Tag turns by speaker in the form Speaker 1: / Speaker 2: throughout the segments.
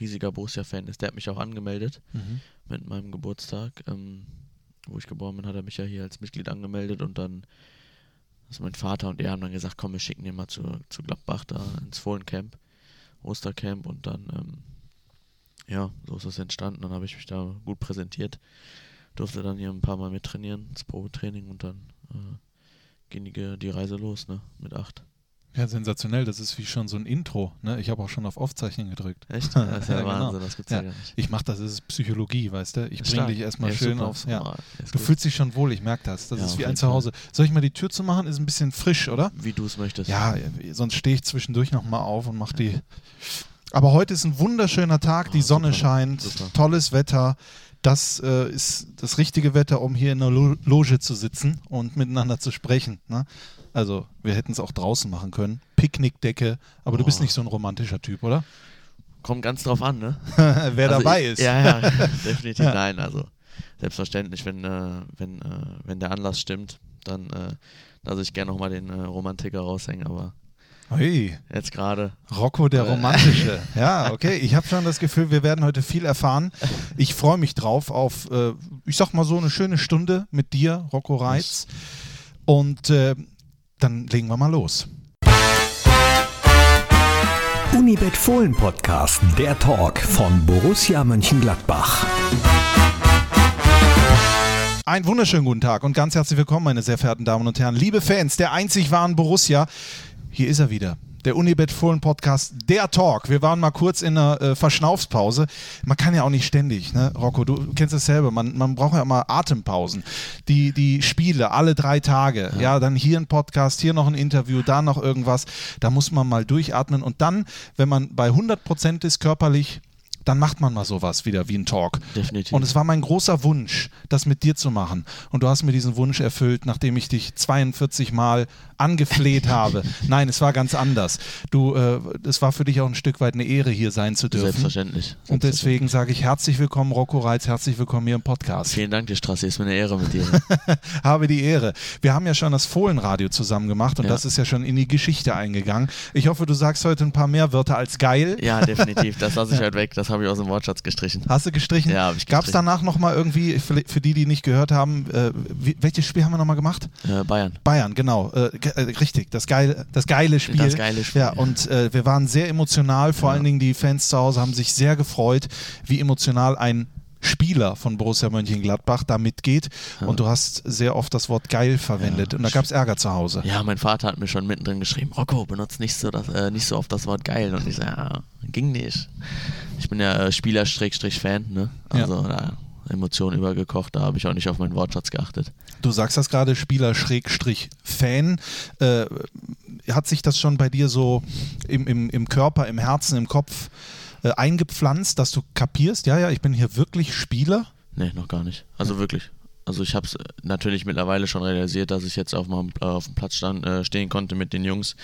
Speaker 1: riesiger Borussia-Fan ist. Der hat mich auch angemeldet
Speaker 2: Mhm.
Speaker 1: mit meinem Geburtstag. Ähm, wo ich geboren bin, hat er mich ja hier als Mitglied angemeldet und dann also mein Vater und er haben dann gesagt, komm, wir schicken den mal zu, zu Gladbach da ins Fohlencamp, Ostercamp und dann, ähm, ja, so ist das entstanden. Dann habe ich mich da gut präsentiert, durfte dann hier ein paar Mal mittrainieren, das Probetraining und dann äh, ging die, die Reise los, ne, mit acht.
Speaker 2: Ja, sensationell. Das ist wie schon so ein Intro. Ne? Ich habe auch schon auf Aufzeichnen gedrückt.
Speaker 1: Echt? Das ist ja,
Speaker 2: Ja, genau.
Speaker 1: Wahnsinn, das gibt's ja,
Speaker 2: Ja,
Speaker 1: nicht.
Speaker 2: Ich mache das, das ist Psychologie, weißt du? Ich bringe dich erstmal
Speaker 1: Ja,
Speaker 2: schön
Speaker 1: super.
Speaker 2: aufs. Ja.
Speaker 1: Oh,
Speaker 2: Du
Speaker 1: gut.
Speaker 2: fühlst dich schon wohl, ich merke das. Das ist wie ein. Zuhause. Soll ich mal die Tür zu machen? Ist ein bisschen frisch, oder?
Speaker 1: Wie du es möchtest.
Speaker 2: Ja, sonst stehe ich zwischendurch nochmal auf und mache die. Aber heute ist ein wunderschöner Tag, die
Speaker 1: Ah,
Speaker 2: Sonne
Speaker 1: super,
Speaker 2: scheint,
Speaker 1: super.
Speaker 2: tolles Wetter. Das äh, ist das richtige Wetter, um hier in der Lo Loge zu sitzen und miteinander zu sprechen. Ne? Also, wir hätten es auch draußen machen können. Picknickdecke, aber du bist
Speaker 1: Oh.
Speaker 2: nicht so ein romantischer Typ, oder?
Speaker 1: Kommt ganz drauf an, ne?
Speaker 2: Wer
Speaker 1: Also
Speaker 2: dabei
Speaker 1: ich,
Speaker 2: ist.
Speaker 1: Ja, ja, definitiv
Speaker 2: Ja.
Speaker 1: nein. Also selbstverständlich, wenn, äh, wenn, äh, wenn der Anlass stimmt, dann äh, lasse ich gerne nochmal den äh, Romantiker raushängen, aber
Speaker 2: Hey,
Speaker 1: jetzt gerade.
Speaker 2: Rocco der. Romantische. Ja, okay. Ich habe schon das Gefühl, wir werden heute viel erfahren. Ich freue mich drauf auf, äh, ich sag mal so eine schöne Stunde mit dir, Rocco Reitz. Und äh, dann legen wir mal los.
Speaker 3: Unibet Fohlen Podcast, der Talk von Borussia Mönchengladbach.
Speaker 2: Einen wunderschönen guten Tag und ganz herzlich willkommen, meine sehr verehrten Damen und Herren, liebe Fans der einzig wahren Borussia. Hier ist er wieder. Der Unibet Fohlen Podcast, der Talk. Wir waren mal kurz in einer äh, Verschnaufspause. Man kann ja auch nicht ständig, ne? Rocco, du kennst es selber. Man, man braucht ja mal Atempausen. Die, die Spiele alle drei Tage. Ja. dann hier ein Podcast, hier noch ein Interview, da noch irgendwas. Da muss man mal durchatmen. Und dann, wenn man bei 100% ist körperlich, dann macht man mal sowas wieder wie ein Talk.
Speaker 1: Definitiv.
Speaker 2: Und es war mein großer Wunsch, das mit dir zu machen. Und du hast mir diesen Wunsch erfüllt, nachdem ich dich 42 Mal angefleht habe. Nein, es war ganz anders. Du, äh, es war für dich auch ein Stück weit eine Ehre, hier sein zu dürfen.
Speaker 1: Selbstverständlich.
Speaker 2: Und deswegen sage ich herzlich willkommen, Rocco Reitz, herzlich willkommen hier im Podcast.
Speaker 1: Vielen Dank, die Straße. Ist mir eine Ehre mit dir.
Speaker 2: Habe die Ehre. Wir haben ja schon das Fohlenradio zusammen gemacht und
Speaker 1: Ja.
Speaker 2: das ist ja schon in die Geschichte eingegangen. Ich hoffe, du sagst heute ein paar mehr Wörter als geil.
Speaker 1: ja, definitiv. Das lasse ich halt weg. Das habe ich aus dem Wortschatz gestrichen.
Speaker 2: Hast du gestrichen?
Speaker 1: Ja, hab ich
Speaker 2: Gab es danach nochmal irgendwie, für, die, die nicht gehört haben, äh, wie, welches Spiel haben wir nochmal gemacht?
Speaker 1: Äh, Bayern.
Speaker 2: Bayern, genau. Äh, äh, richtig, das geile, das geile Spiel.
Speaker 1: Das geile Spiel,
Speaker 2: Ja,
Speaker 1: ja.
Speaker 2: und äh, wir waren sehr emotional. Vor
Speaker 1: Ja.
Speaker 2: allen Dingen die Fans zu Hause haben sich sehr gefreut, wie emotional ein Spieler von Borussia Mönchengladbach da mitgeht. Und du hast sehr oft das Wort geil verwendet.
Speaker 1: Ja.
Speaker 2: Und da gab es Ärger zu Hause.
Speaker 1: Ja, mein Vater hat mir schon mittendrin geschrieben, Rocco, benutzt nicht so, das, äh, nicht so oft das Wort geil. Und ich so, ja, ging nicht. Ich bin ja äh, Spieler-Fan, ne? Also da Emotionen übergekocht, da habe ich auch nicht auf meinen Wortschatz geachtet.
Speaker 2: Du sagst das gerade, Spieler Schrägstrich Fan. Äh, hat sich das schon bei dir so im, im, im Körper, im Herzen, im Kopf äh, eingepflanzt, dass du kapierst, ja, ja, ich bin hier wirklich Spieler?
Speaker 1: Nee, noch gar nicht. Also wirklich. Also ich habe es natürlich mittlerweile schon realisiert, dass ich jetzt auf, meinem, äh, auf dem Platz stand, äh, stehen konnte mit den Jungs.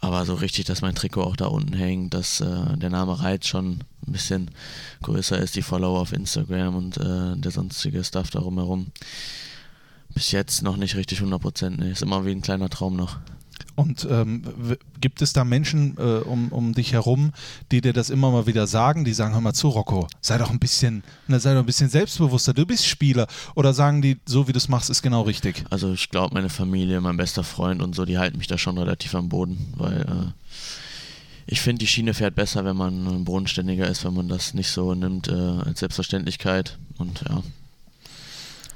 Speaker 1: Aber so richtig, dass mein Trikot auch da unten hängt, dass äh, der Name Reiz schon ein bisschen größer ist, die Follower auf Instagram und äh, der sonstige Stuff darum herum. Bis jetzt noch nicht richtig 100%. Nee, ist immer wie ein kleiner Traum noch.
Speaker 2: Und ähm, gibt es da Menschen äh, um, um dich herum, die dir das immer mal wieder sagen, die sagen, hör mal zu, Rocco, sei doch ein bisschen, ne, sei doch ein bisschen selbstbewusster, du bist Spieler. Oder sagen die, so wie du es machst, ist genau richtig.
Speaker 1: Also ich glaube, meine Familie, mein bester Freund und so, die halten mich da schon relativ am Boden, weil äh, ich finde, die Schiene fährt besser, wenn man bodenständiger ist, wenn man das nicht so nimmt äh, als Selbstverständlichkeit. Und ja,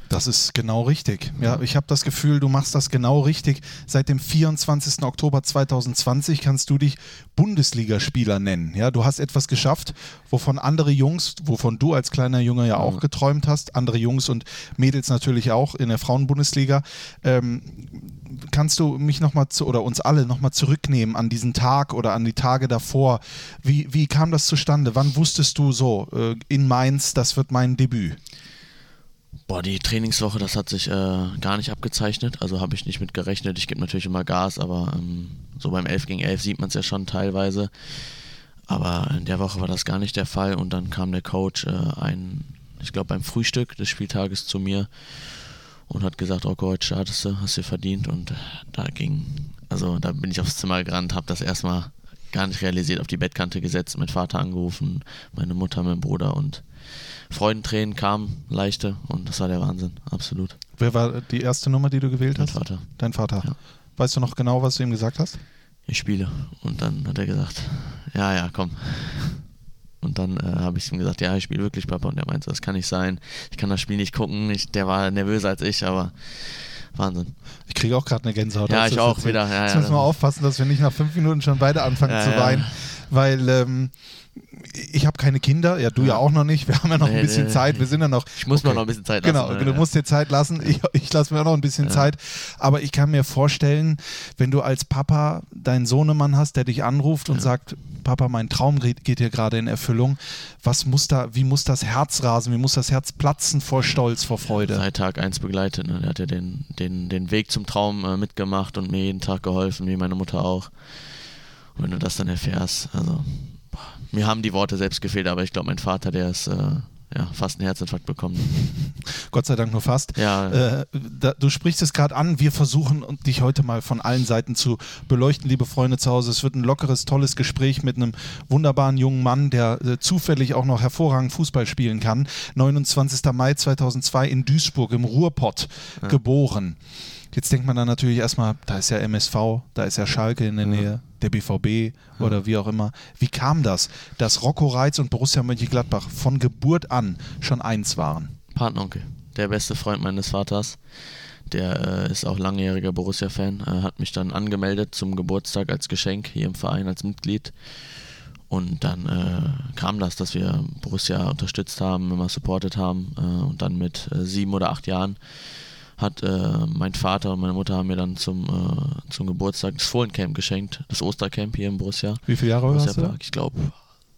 Speaker 2: Das ist genau richtig. Ja, ich habe das Gefühl, du machst das genau richtig. Seit dem 24. Oktober 2020 kannst du dich Bundesligaspieler nennen. Ja, du hast etwas geschafft, wovon andere Jungs, wovon du als kleiner Junge ja auch
Speaker 1: Ja.
Speaker 2: geträumt hast, andere Jungs und Mädels natürlich auch in der Frauenbundesliga. Ähm, kannst du mich nochmal zu oder uns alle nochmal zurücknehmen an diesen Tag oder an die Tage davor? Wie, wie kam das zustande? Wann wusstest du so äh, in Mainz, das wird mein Debüt?
Speaker 1: Boah, die Trainingswoche, das hat sich äh, gar nicht abgezeichnet. Also habe ich nicht mit gerechnet. Ich gebe natürlich immer Gas, aber ähm, so beim 11 gegen 11 sieht man es ja schon teilweise. Aber in der Woche war das gar nicht der Fall und dann kam der Coach äh, ein, ich glaube beim Frühstück des Spieltages zu mir und hat gesagt, Rocco, heute startest du, hast du verdient und äh, da ging, also da bin ich aufs Zimmer gerannt, habe das erstmal gar nicht realisiert, auf die Bettkante gesetzt, mein Vater angerufen, meine Mutter, mein Bruder und Freudentränen kamen, leichte und das war der Wahnsinn, absolut.
Speaker 2: Wer war die erste Nummer, die du gewählt
Speaker 1: Mein
Speaker 2: hast?
Speaker 1: Vater.
Speaker 2: Dein Vater.
Speaker 1: Ja.
Speaker 2: Weißt du noch genau, was du ihm gesagt hast?
Speaker 1: ich spiele. Und dann hat er gesagt, ja, ja, komm. Und dann äh, habe ich ihm gesagt, ja, ich spiele wirklich, Papa. Und er meinte, das kann nicht sein. Ich kann das Spiel nicht gucken. Ich, der war nervöser als ich, aber Wahnsinn.
Speaker 2: Ich kriege auch gerade eine Gänsehaut.
Speaker 1: Ja, ich auch wieder. Ja,
Speaker 2: Jetzt
Speaker 1: ja,
Speaker 2: müssen wir aufpassen, dass wir nicht nach fünf Minuten schon beide anfangen
Speaker 1: Ja,
Speaker 2: zu weinen. Weil ähm, ich habe keine Kinder, ja, du ja.
Speaker 1: Ja.
Speaker 2: auch noch nicht. Wir haben ja noch ein
Speaker 1: Nee,
Speaker 2: bisschen
Speaker 1: nee,
Speaker 2: Zeit. Wir sind ja noch.
Speaker 1: Ich muss mir
Speaker 2: Okay.
Speaker 1: noch ein bisschen Zeit lassen.
Speaker 2: Genau, du musst dir Zeit lassen. Ich, ich lasse mir auch noch ein bisschen
Speaker 1: Ja.
Speaker 2: Zeit. Aber ich kann mir vorstellen, wenn du als Papa deinen Sohnemann hast, der dich anruft und
Speaker 1: Ja.
Speaker 2: sagt, Papa, mein Traum geht hier gerade in Erfüllung. Was muss da, wie muss das Herz rasen? Wie muss das Herz platzen vor Stolz, vor Freude?
Speaker 1: Seit Tag 1 begleitet. Ne? Der hat ja den, den, den Weg zum Traum äh, mitgemacht und mir jeden Tag geholfen, wie meine Mutter auch. Und wenn du das dann erfährst, also mir haben die Worte selbst gefehlt, aber ich glaube, mein Vater, der ist äh, ja, fast einen Herzinfarkt bekommen.
Speaker 2: Gott sei Dank nur fast.
Speaker 1: Ja,
Speaker 2: Äh, da, du sprichst es gerade an. Wir versuchen dich heute mal von allen Seiten zu beleuchten, liebe Freunde zu Hause. Es wird ein lockeres, tolles Gespräch mit einem wunderbaren jungen Mann, der äh, zufällig auch noch hervorragend Fußball spielen kann. 29. Mai 2002 in Duisburg im Ruhrpott geboren. Jetzt denkt man dann natürlich erstmal, da ist ja MSV, da ist ja Schalke in der
Speaker 1: Ja.
Speaker 2: Nähe, der BVB oder wie auch immer. Wie kam das, dass Rocco Reitz und Borussia Mönchengladbach von Geburt an schon eins waren?
Speaker 1: Patenonkel, der beste Freund meines Vaters. Der äh, ist auch langjähriger Borussia-Fan, äh, hat mich dann angemeldet zum Geburtstag als Geschenk hier im Verein als Mitglied. Und dann äh, kam das, dass wir Borussia unterstützt haben, immer supportet haben. Äh, und dann mit äh, sieben oder acht Jahren hat äh, mein Vater und meine Mutter haben mir dann zum, äh, zum Geburtstag das Fohlencamp geschenkt, das Ostercamp hier im Borussia.
Speaker 2: Wie viele Jahre warst du?
Speaker 1: ich glaube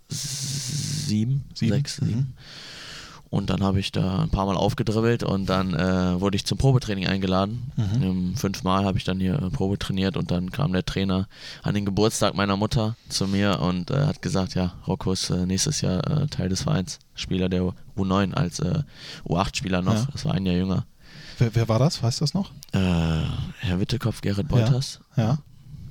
Speaker 1: sieben,
Speaker 2: Sieben?
Speaker 1: sechs, sieben.
Speaker 2: Mhm.
Speaker 1: Und dann habe ich da ein paar Mal aufgedribbelt und dann äh, wurde ich zum Probetraining eingeladen.
Speaker 2: Mhm.
Speaker 1: Ähm, fünfmal habe ich dann hier äh, Probe trainiert und dann kam der Trainer an den Geburtstag meiner Mutter zu mir und äh, hat gesagt, ja, Rocco ist äh, nächstes Jahr äh, Teil des Vereins, Spieler der U9 als äh, U8-Spieler noch,
Speaker 2: Ja.
Speaker 1: das war ein Jahr jünger.
Speaker 2: Wer, wer war das? Weißt du das noch?
Speaker 1: Äh, Herr Wittekopf, Gerrit Beuters.
Speaker 2: Ja.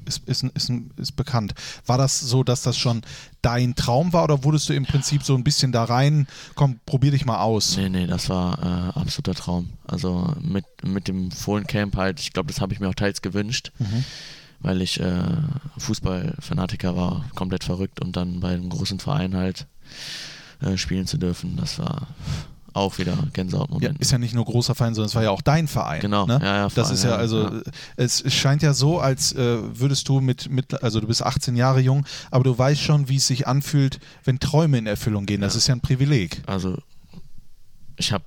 Speaker 2: Ist, ist, ist, ist bekannt. War das so, dass das schon dein Traum war oder wurdest du im Prinzip so ein bisschen da rein, komm, probier dich mal aus?
Speaker 1: Nee, nee, das war äh, absoluter Traum. Also mit, mit dem Fohlencamp halt, ich glaube, das habe ich mir auch teils gewünscht,
Speaker 2: Mhm.
Speaker 1: weil ich äh, Fußballfanatiker war, komplett verrückt und dann bei einem großen Verein halt äh, spielen zu dürfen, das war auch wieder
Speaker 2: Ja,
Speaker 1: Gänsehautmoment.
Speaker 2: ist ja nicht nur großer Verein, sondern es war ja auch dein Verein.
Speaker 1: Genau,
Speaker 2: Ne?
Speaker 1: ja, ja,
Speaker 2: Das ist ja
Speaker 1: ja,
Speaker 2: also,
Speaker 1: ja.
Speaker 2: äh, es scheint ja so, als äh, würdest du mit, mit, also du bist 18 Jahre jung, aber du weißt schon, wie es sich anfühlt, wenn Träume in Erfüllung gehen. Das
Speaker 1: Ja.
Speaker 2: ist ja ein Privileg.
Speaker 1: Also ich habe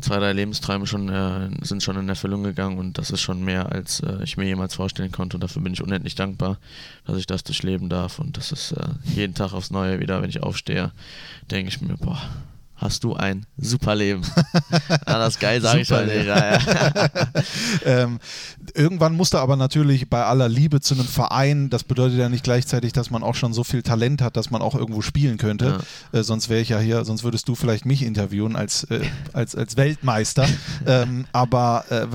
Speaker 1: zwei, drei Lebensträume schon äh, sind schon in Erfüllung gegangen und das ist schon mehr, als äh, ich mir jemals vorstellen konnte. Und dafür bin ich unendlich dankbar, dass ich das durchleben darf. Und das ist äh, jeden Tag aufs Neue wieder, wenn ich aufstehe, denke ich mir, boah, hast du ein super Leben. ja, das ist geil, sage ich schon nicht. Ja, ja.
Speaker 2: ähm, irgendwann musste aber natürlich bei aller Liebe zu einem Verein, das bedeutet ja nicht gleichzeitig, dass man auch schon so viel Talent hat, dass man auch irgendwo spielen könnte. Äh, sonst wäre ich ja hier, sonst würdest du vielleicht mich interviewen als, äh, als, als Weltmeister. ähm, aber äh,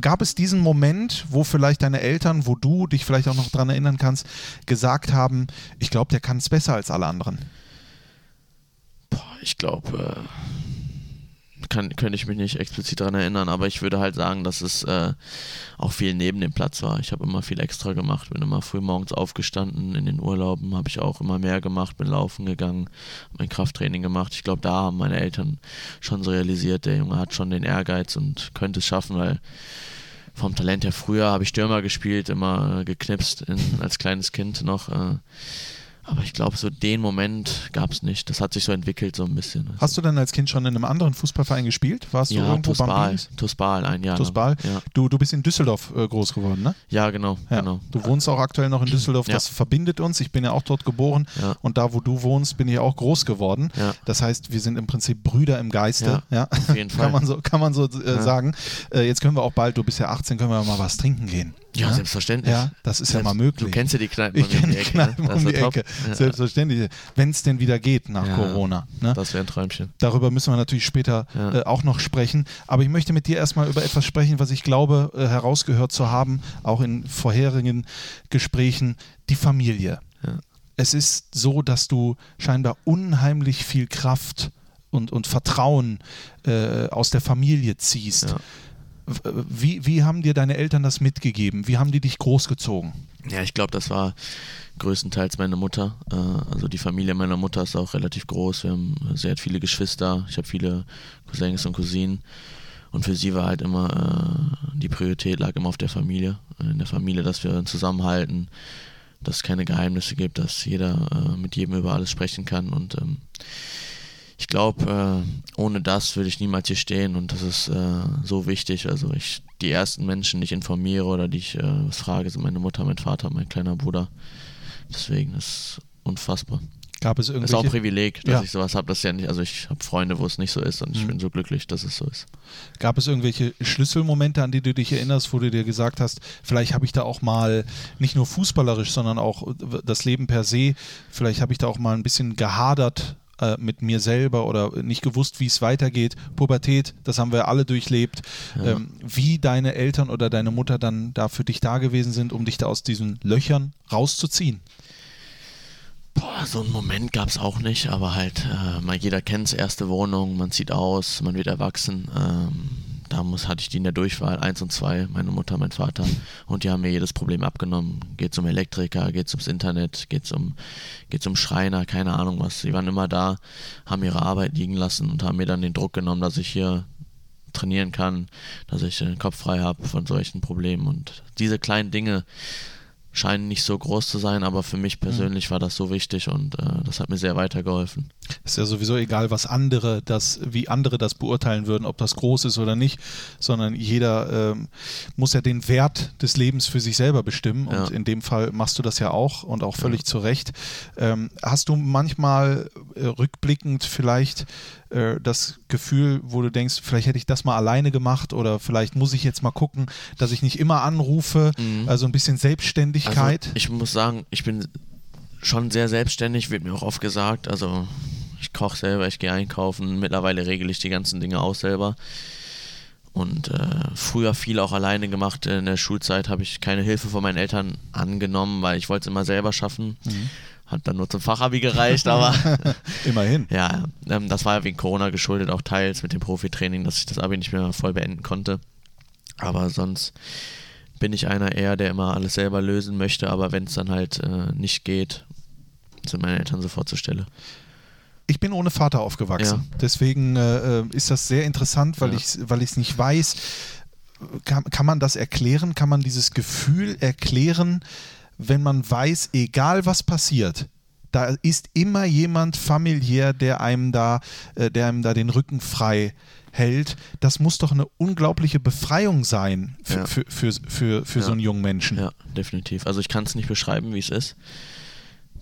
Speaker 2: gab es diesen Moment, wo vielleicht deine Eltern, wo du dich vielleicht auch noch dran erinnern kannst, gesagt haben, ich glaube, der kann es besser als alle anderen?
Speaker 1: Ich glaube, äh, kann, könnte ich mich nicht explizit daran erinnern, aber ich würde halt sagen, dass es äh, auch viel neben dem Platz war. Ich habe immer viel extra gemacht, bin immer früh morgens aufgestanden. In den Urlauben habe ich auch immer mehr gemacht, bin laufen gegangen, mein Krafttraining gemacht. Ich glaube, da haben meine Eltern schon so realisiert, der Junge hat schon den Ehrgeiz und könnte es schaffen, weil vom Talent her früher habe ich Stürmer gespielt, immer geknipst in, als kleines Kind noch. Äh, aber ich glaube, so den Moment gab es nicht. Das hat sich so entwickelt, so ein bisschen.
Speaker 2: Hast du denn als Kind schon in einem anderen Fußballverein gespielt? Warst du
Speaker 1: ja,
Speaker 2: irgendwo
Speaker 1: Tusbal. Tusbal, ein Jahr.
Speaker 2: Tusbal?
Speaker 1: Ja.
Speaker 2: Du, du bist in Düsseldorf äh, groß geworden, ne?
Speaker 1: ja, genau.
Speaker 2: Ja,
Speaker 1: genau.
Speaker 2: Du wohnst auch aktuell noch in Düsseldorf, das verbindet uns. Ich bin ja auch dort geboren und da, wo du wohnst, bin ich auch groß geworden. Das heißt, wir sind im Prinzip Brüder im Geiste. Ja,
Speaker 1: Auf jeden Fall.
Speaker 2: kann man so, kann man so äh, sagen. Äh, jetzt können wir auch bald, du bist ja 18, können wir mal was trinken gehen.
Speaker 1: Ja,
Speaker 2: ne?
Speaker 1: selbstverständlich.
Speaker 2: Ja, das ist ja
Speaker 1: Selbst-
Speaker 2: mal möglich.
Speaker 1: Du kennst ja die Kneipen
Speaker 2: Ich
Speaker 1: um
Speaker 2: die
Speaker 1: Ecke. ne?
Speaker 2: Kneipen um die
Speaker 1: ja.
Speaker 2: Ecke.
Speaker 1: Ja.
Speaker 2: Selbstverständlich. Wenn es denn wieder geht nach
Speaker 1: Ja.
Speaker 2: Corona. Ne?
Speaker 1: Das wäre ein Träumchen.
Speaker 2: Darüber müssen wir natürlich später
Speaker 1: Ja.
Speaker 2: äh, auch noch sprechen. Aber ich möchte mit dir erstmal über etwas sprechen, was ich glaube, äh, herausgehört zu haben, auch in vorherigen Gesprächen, die Familie.
Speaker 1: Ja.
Speaker 2: Es ist so, dass du scheinbar unheimlich viel Kraft und, und Vertrauen äh, aus der Familie ziehst. Wie, wie haben dir deine Eltern das mitgegeben? Wie haben die dich großgezogen?
Speaker 1: Ja, ich glaube, das war größtenteils meine Mutter. Äh, also die Familie meiner Mutter ist auch relativ groß. Wir haben, sie hat viele Geschwister. Ich habe viele Cousins und Cousinen. Und für sie war halt immer, äh, die Priorität lag immer auf der Familie. In der Familie, dass wir zusammenhalten, dass es keine Geheimnisse gibt, dass jeder äh, mit jedem über alles sprechen kann. Und ähm, ich glaube, äh, ohne das würde ich niemals hier stehen und das ist äh, so wichtig. Also ich, die ersten Menschen, die ich informiere oder die ich äh, was frage, sind meine Mutter, mein Vater, mein kleiner Bruder. Deswegen ist es unfassbar.
Speaker 2: Gab es
Speaker 1: Es ist auch ein
Speaker 2: irgendwelche,
Speaker 1: Privileg, dass
Speaker 2: Ja.
Speaker 1: ich sowas habe. Das ja nicht, also ich habe Freunde, wo es nicht so ist und ich
Speaker 2: Mhm.
Speaker 1: bin so glücklich, dass es so ist.
Speaker 2: gab es irgendwelche Schlüsselmomente, an die du dich erinnerst, wo du dir gesagt hast, vielleicht habe ich da auch mal nicht nur fußballerisch, sondern auch das Leben per se, vielleicht habe ich da auch mal ein bisschen gehadert äh, mit mir selber oder nicht gewusst, wie es weitergeht. Pubertät, das haben wir alle durchlebt.
Speaker 1: Ja.
Speaker 2: Ähm, wie deine Eltern oder deine Mutter dann da für dich da gewesen sind, um dich da aus diesen Löchern rauszuziehen.
Speaker 1: Boah, so einen Moment gab es auch nicht, aber halt, äh, mal jeder kennt erste Wohnung, man zieht aus, man wird erwachsen. Ähm, da muss, hatte ich die in der Durchwahl 1 und 2, meine Mutter, mein Vater. Und die haben mir jedes Problem abgenommen. Geht um Elektriker, geht ums Internet, geht um, geht's um Schreiner, keine Ahnung was. Die waren immer da, haben ihre Arbeit liegen lassen und haben mir dann den Druck genommen, dass ich hier trainieren kann, dass ich den Kopf frei habe von solchen Problemen. Und diese kleinen Dinge scheinen nicht so groß zu sein, aber für mich persönlich war das so wichtig und äh, das hat mir sehr weitergeholfen.
Speaker 2: Ist ja sowieso egal, was andere das, wie andere das beurteilen würden, ob das groß ist oder nicht, sondern jeder ähm, muss ja den Wert des Lebens für sich selber bestimmen und
Speaker 1: Ja.
Speaker 2: in dem Fall machst du das ja auch und auch völlig zu Recht. Ähm, hast du manchmal äh, rückblickend vielleicht äh, das Gefühl, wo du denkst, vielleicht hätte ich das mal alleine gemacht oder vielleicht muss ich jetzt mal gucken, dass ich nicht immer anrufe,
Speaker 1: Mhm.
Speaker 2: also ein bisschen Selbstständigkeit.
Speaker 1: Also ich muss sagen, ich bin schon sehr selbstständig, wird mir auch oft gesagt. Also ich koche selber, ich gehe einkaufen. Mittlerweile regel ich die ganzen Dinge auch selber. Und äh, früher viel auch alleine gemacht. In der Schulzeit habe ich keine Hilfe von meinen Eltern angenommen, weil ich wollte es immer selber schaffen. Hat dann nur zum Fachabi gereicht, aber
Speaker 2: Immerhin.
Speaker 1: ja, ähm, das war ja wegen Corona geschuldet, auch teils mit dem Profitraining, dass ich das Abi nicht mehr voll beenden konnte. Aber sonst bin ich einer eher, der immer alles selber lösen möchte, aber wenn es dann halt äh, nicht geht, sind meine Eltern sofort zur Stelle.
Speaker 2: Ich bin ohne Vater aufgewachsen. Deswegen äh, äh, ist das sehr interessant, weil
Speaker 1: Ja.
Speaker 2: ich weil ich es nicht weiß. Kann, kann man das erklären? Kann man dieses Gefühl erklären, wenn man weiß, egal was passiert, da ist immer jemand familiär, der einem da, äh, der einem da den Rücken frei hält. Das muss doch eine unglaubliche Befreiung sein für,
Speaker 1: Ja.
Speaker 2: für, für, für, für so
Speaker 1: Ja.
Speaker 2: einen jungen Menschen.
Speaker 1: Ja, definitiv. Also ich kann es nicht beschreiben, wie es ist.